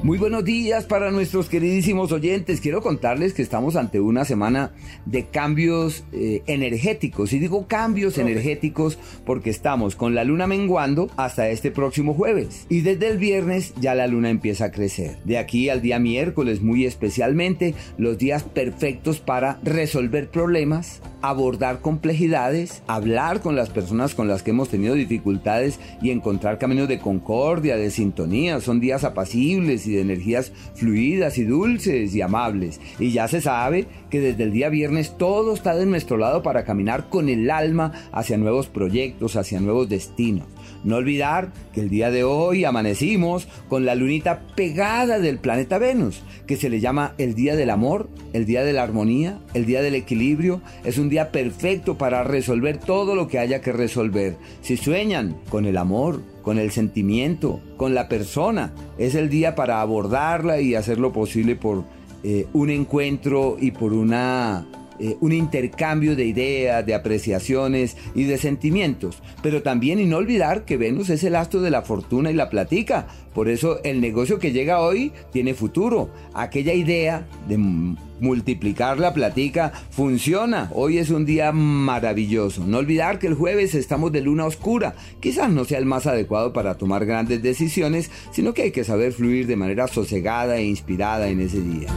Speaker 29: Muy buenos días para nuestros queridísimos oyentes. Quiero contarles que estamos ante una semana de cambios eh, energéticos. Y digo cambios energéticos porque estamos con la luna menguando hasta este próximo jueves. Y desde el viernes ya la luna empieza a crecer. De aquí al día miércoles muy especialmente, los días perfectos para resolver problemas, abordar complejidades, hablar con las personas con las que hemos tenido dificultades y encontrar caminos de concordia, de sintonía. Son días apacibles y de energías fluidas y dulces y amables. Y ya se sabe que desde el día viernes todo está de nuestro lado para caminar con el alma hacia nuevos proyectos, hacia nuevos destinos. No olvidar que el día de hoy amanecimos con la lunita pegada del planeta Venus, que se le llama el día del amor, el día de la armonía, el día del equilibrio. Es un día perfecto para resolver todo lo que haya que resolver. Si sueñan con el amor, con el sentimiento, con la persona, es el día para abordarla y hacer lo posible por eh, un encuentro y por una eh, un intercambio de ideas, de apreciaciones y de sentimientos. Pero también y no olvidar que Venus es el astro de la fortuna y la platica. Por eso el negocio que llega hoy tiene futuro. Aquella idea de multiplicar la platica funciona. Hoy es un día maravilloso. No olvidar que el jueves estamos de luna oscura. Quizás no sea el más adecuado para tomar grandes decisiones, sino que hay que saber fluir de manera sosegada e inspirada en ese día.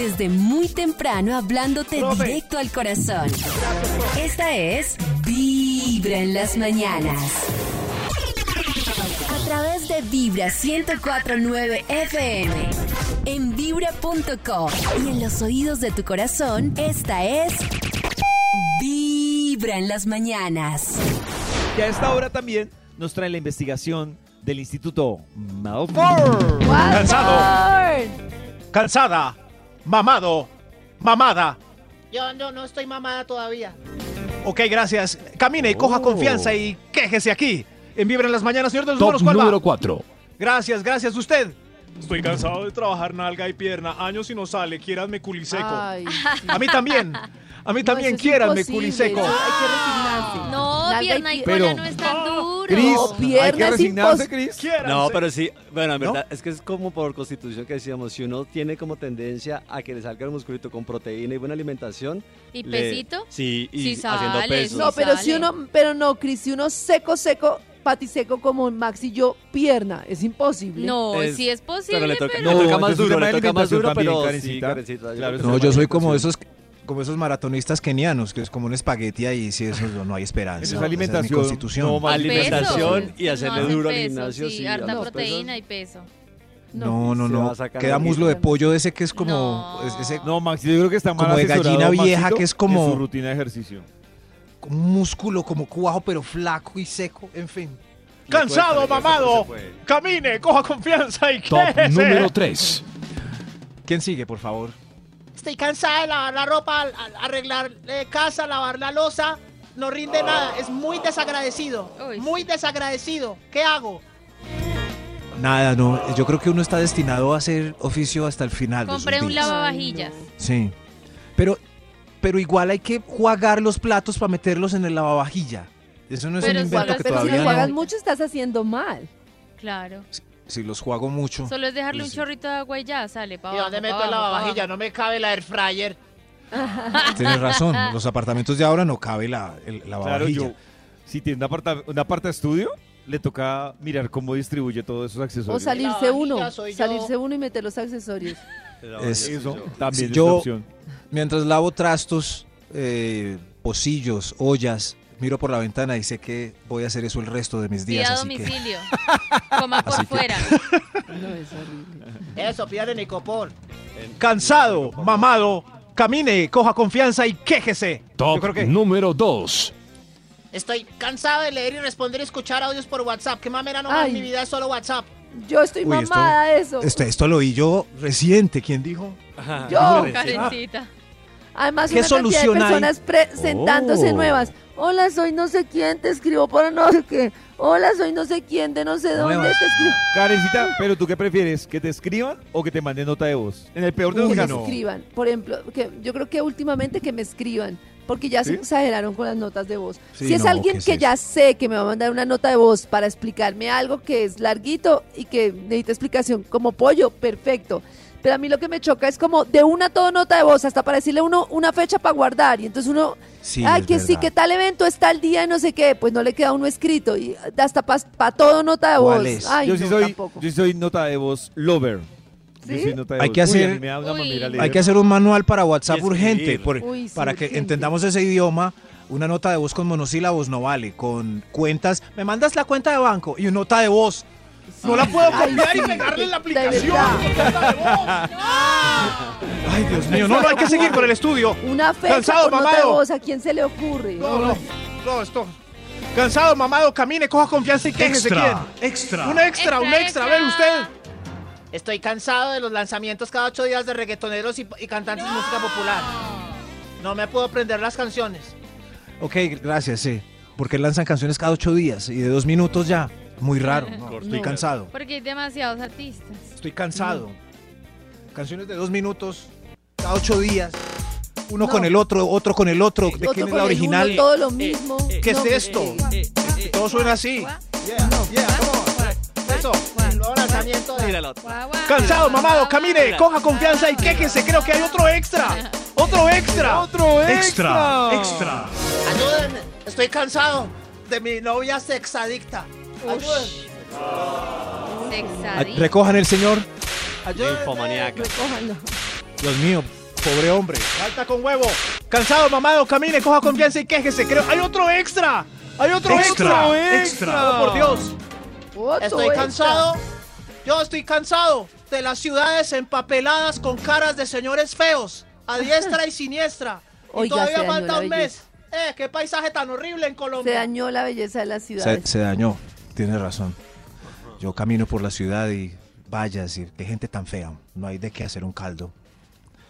Speaker 7: Desde muy temprano hablándote directo al corazón. Esta es Vibra en las mañanas. A través de Vibra 1049 FM. En vibra.com. Y en los oídos de tu corazón, esta es Vibra en las mañanas.
Speaker 2: Que a esta hora también nos trae la investigación del Instituto Malfour.
Speaker 5: Cansado. Cansada, mamado, mamada.
Speaker 15: Yo no, no estoy mamada todavía.
Speaker 5: Ok, gracias. Camine, coja
Speaker 16: Oh.
Speaker 5: confianza y quéjese aquí. En Vibra en las mañanas, señor de los
Speaker 16: Top
Speaker 5: números, ¿cuál va?
Speaker 16: número 4.
Speaker 5: Gracias, gracias. ¿Usted? Estoy cansado de trabajar nalga y pierna. Años y no sale. Quieranme culiseco.
Speaker 3: Ay, sí.
Speaker 5: A mí también. A mí también quieranme
Speaker 3: imposible,
Speaker 5: culiseco.
Speaker 3: eso Hay que resignarse.
Speaker 4: No, pierna y cola
Speaker 2: Pero-
Speaker 4: no es tan duro.
Speaker 2: Cris,
Speaker 3: No, pierna
Speaker 2: hay que
Speaker 3: es
Speaker 2: resignarse, Cris.
Speaker 6: No, pero sí, bueno, en
Speaker 2: ¿No?
Speaker 6: verdad, es que es como por constitución que decíamos, si uno tiene como tendencia a que le salga el musculito con proteína y buena alimentación.
Speaker 4: ¿Y
Speaker 6: le-
Speaker 4: pesito?
Speaker 6: Sí, y
Speaker 4: Sí
Speaker 6: haciendo peso.
Speaker 3: No, pero si uno, pero no, Cris, si uno seco, seco, patiseco como Max y yo, pierna, es imposible.
Speaker 4: No,
Speaker 6: Es-
Speaker 4: sí es posible,
Speaker 6: Pero le
Speaker 4: pero...
Speaker 6: toca,
Speaker 1: No,
Speaker 6: le toca más duro, le
Speaker 1: de
Speaker 6: toca más duro,
Speaker 1: también,
Speaker 6: pero sí,
Speaker 1: No, yo soy como esos como esos maratonistas kenianos, que es como un espagueti ahí, y si eso no hay esperanza.
Speaker 2: Es
Speaker 1: Esa
Speaker 2: alimentación,
Speaker 1: mi constitución.
Speaker 2: no,
Speaker 6: Alimentación
Speaker 4: Peso.
Speaker 6: y hacerle
Speaker 4: No
Speaker 6: duro al gimnasio,
Speaker 4: Sí,
Speaker 6: sí,
Speaker 4: harta
Speaker 6: no,
Speaker 4: proteína y peso.
Speaker 1: No, no, no. Queda muslo de pollo de ese que es como
Speaker 4: No.
Speaker 1: es- ese
Speaker 2: No, Max, yo creo que está mal
Speaker 1: Como de gallina vieja,
Speaker 2: Maxito,
Speaker 1: que es como-
Speaker 2: en su rutina de ejercicio.
Speaker 1: como un músculo como cuajo pero flaco y seco, en fin.
Speaker 5: Cansado,
Speaker 6: cuesta,
Speaker 5: mamado. Camine, coja confianza y
Speaker 16: Top número 3.
Speaker 1: ¿Quién sigue, por favor?
Speaker 8: Estoy cansada de lavar la ropa, arreglar eh, casa, lavar la losa. No rinde nada. Es muy desagradecido.
Speaker 4: Uy.
Speaker 8: Muy desagradecido. ¿Qué hago?
Speaker 1: Nada, no. Yo creo que uno está destinado a hacer oficio hasta el final.
Speaker 4: Compré un lavavajillas.
Speaker 1: Sí. Pero, pero igual hay que jugar los platos para meterlos en el lavavajilla. Eso no es
Speaker 4: Pero
Speaker 1: un invento que
Speaker 3: Pero si
Speaker 1: todavía
Speaker 3: lo
Speaker 1: no.
Speaker 3: hagas mucho, estás haciendo mal.
Speaker 4: Claro.
Speaker 1: Si los juego mucho.
Speaker 4: Solo es dejarle un
Speaker 1: Sí.
Speaker 4: chorrito de agua y ya sale para
Speaker 8: ¿Y dónde meto la lavavajilla? No me cabe la air fryer.
Speaker 1: Tienes razón. Los apartamentos de ahora no cabe la, el- la
Speaker 2: Claro, yo. Si tiene un aparta, un aparta estudio, le toca mirar cómo distribuye todos esos
Speaker 3: O
Speaker 2: accesorios.
Speaker 3: salirse
Speaker 8: La
Speaker 3: uno, salirse uno y meter los accesorios.
Speaker 5: Es-
Speaker 2: Eso también es
Speaker 5: yo-
Speaker 2: una opción.
Speaker 5: Mientras lavo trastos, eh, pocillos, ollas, miro por la ventana y sé que voy a hacer eso el resto de mis
Speaker 4: Pida
Speaker 5: días.
Speaker 4: a
Speaker 5: Así que
Speaker 4: domicilio. Coma por
Speaker 5: Así que-
Speaker 4: fuera.
Speaker 3: No, es horrible.
Speaker 8: Eso, pídale Nicopor.
Speaker 6: Cansado, mamado, camine, coja confianza y quéjese.
Speaker 16: Top
Speaker 6: Yo creo que
Speaker 16: número 2.
Speaker 8: Estoy cansado de leer y responder y escuchar audios por WhatsApp. ¿Qué mamera no en mi vida es solo WhatsApp?
Speaker 3: Yo estoy
Speaker 5: Uy, esto-
Speaker 3: mamada de eso.
Speaker 5: Este, esto lo oí yo reciente. ¿Quién dijo?
Speaker 3: Yo.
Speaker 4: Karencita.
Speaker 3: Además,
Speaker 5: ¿Qué
Speaker 3: una cantidad de
Speaker 5: solución hay?
Speaker 3: personas presentándose
Speaker 5: Oh.
Speaker 3: nuevas. Hola, soy no sé quién, te escribo por no sé qué. Hola, soy no sé quién, de no sé dónde,
Speaker 5: Nuevas.
Speaker 3: te escribo.
Speaker 2: Karencita, pero ¿tú qué prefieres? ¿Que te escriban o que te manden nota de voz? En el peor de los
Speaker 3: que me
Speaker 2: casos.
Speaker 3: escriban. Por ejemplo, que yo creo que últimamente que me escriban, porque ya se
Speaker 2: ¿Sí?
Speaker 3: exageraron con las notas de voz.
Speaker 5: Sí,
Speaker 3: si es
Speaker 5: no,
Speaker 3: alguien
Speaker 5: ¿qué es
Speaker 3: que ya sé que me va a mandar una nota de voz para explicarme algo que es larguito y que necesita explicación como pollo, perfecto. Pero a mí lo que me choca es como de una todo nota de voz, hasta para decirle a uno una fecha para guardar. Y entonces uno,
Speaker 5: Sí,
Speaker 3: ay,
Speaker 5: es
Speaker 3: que sí, que tal evento está el día y no sé qué, pues no le queda uno escrito. Y hasta para todo nota de
Speaker 5: ¿Cuál
Speaker 3: voz.
Speaker 5: es?
Speaker 3: Ay,
Speaker 2: yo sí
Speaker 3: no,
Speaker 2: soy,
Speaker 3: tampoco.
Speaker 2: yo sí soy nota de voz lover. Yo
Speaker 3: ¿Sí?
Speaker 2: soy nota de
Speaker 5: Hay
Speaker 2: voz.
Speaker 5: que hacer-
Speaker 4: Uy.
Speaker 5: Hay que hacer un manual para WhatsApp urgente. por-
Speaker 3: Uy, sí,
Speaker 5: para que entendamos ese idioma, una nota de voz con monosílabos no vale. Con cuentas, me mandas la cuenta de banco y una nota de voz.
Speaker 6: No la puedo copiar y pegarle en la aplicación. Ay, Dios mío, no, no hay que seguir con el estudio.
Speaker 3: Una fecha
Speaker 6: Cansado,
Speaker 3: con nota de
Speaker 6: mamado.
Speaker 3: voz, ¿a quién se le ocurre?
Speaker 6: No, no, no, esto. Cansado, mamado, camine, coja confianza y quéjese.
Speaker 5: Extra,
Speaker 6: ¿Quién?
Speaker 5: extra.
Speaker 6: Un extra, un
Speaker 4: Extra,
Speaker 6: extra. A
Speaker 4: extra.
Speaker 6: ver, usted.
Speaker 8: Estoy cansado de los lanzamientos cada ocho días de reggaetoneros y, y cantantes de música popular. No me puedo aprender las canciones.
Speaker 5: Ok, gracias, sí. Porque lanzan canciones cada ocho días y de dos minutos ya. Muy raro. no, estoy
Speaker 3: No.
Speaker 5: cansado.
Speaker 4: Porque hay demasiados artistas.
Speaker 5: Estoy cansado. Canciones de dos minutos, cada ocho días. Uno
Speaker 3: No.
Speaker 5: con el otro, otro con el otro. ¿De
Speaker 3: Otro
Speaker 5: quién es la original?
Speaker 3: uno, todo lo mismo.
Speaker 6: ¿Qué
Speaker 3: No,
Speaker 6: es esto?
Speaker 3: eh,
Speaker 6: Todo suena así. Eso.
Speaker 8: Nuevo lanzamiento de...
Speaker 4: Guau.
Speaker 6: Cansado, mamado, camine, coja confianza y quéjese. Creo que hay otro extra. Otro extra.
Speaker 2: ¡Otro
Speaker 5: Extra,
Speaker 2: extra!
Speaker 5: extra.
Speaker 8: Ayúdenme, estoy cansado de mi novia sexadicta.
Speaker 5: Recojan el señor.
Speaker 8: Ayúdenme.
Speaker 3: Recójanlo.
Speaker 5: Dios mío, pobre hombre.
Speaker 6: Falta con huevo. Cansado, mamado, camine, coja confianza y quéjese. Creo hay otro extra. Hay otro extra.
Speaker 5: Extra, extra.
Speaker 6: Oh, por Dios.
Speaker 3: Otro
Speaker 8: Estoy
Speaker 3: extra.
Speaker 8: cansado. Yo estoy cansado de las ciudades empapeladas con caras de señores feos, a diestra y siniestra. Y
Speaker 3: Oiga,
Speaker 8: todavía
Speaker 3: se
Speaker 8: falta un mes. Eh, qué paisaje tan horrible en
Speaker 3: Se
Speaker 8: Colombia.
Speaker 3: dañó la belleza de las
Speaker 5: Se,
Speaker 3: ciudades.
Speaker 5: se dañó. Tiene razón. Yo camino por la ciudad y vaya a decir, qué gente tan fea. No hay de qué hacer un caldo.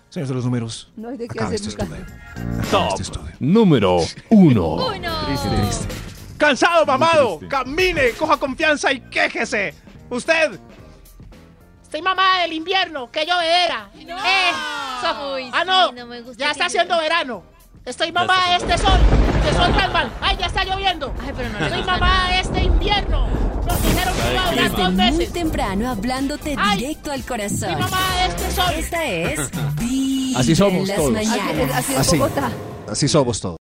Speaker 5: Señores de los números.
Speaker 3: No hay de qué hacer
Speaker 5: este
Speaker 3: un caldo.
Speaker 5: Este estudio.
Speaker 16: Número 1.
Speaker 4: Uno.
Speaker 5: Triste, triste.
Speaker 6: Cansado, mamado.
Speaker 2: triste.
Speaker 6: Camine, coja confianza y quéjese. Usted.
Speaker 8: Estoy mamada del invierno, que llovedera. Eh, so-
Speaker 4: Uy,
Speaker 8: ah,
Speaker 4: sí,
Speaker 8: no,
Speaker 4: no me gusta
Speaker 8: ya está haciendo verano. Estoy mamada de este sol, este sol tan mal. Ay, ya está lloviendo.
Speaker 4: Ay, pero no le
Speaker 8: Estoy mamada de este invierno. Nos dijeron que iba a durar dos
Speaker 7: muy
Speaker 8: meses.
Speaker 7: temprano hablándote
Speaker 8: Ay,
Speaker 7: directo al
Speaker 8: Estoy
Speaker 7: corazón.
Speaker 8: mamada de este sol.
Speaker 7: Esta es
Speaker 5: Así somos todos.
Speaker 3: es.
Speaker 5: Así somos todos.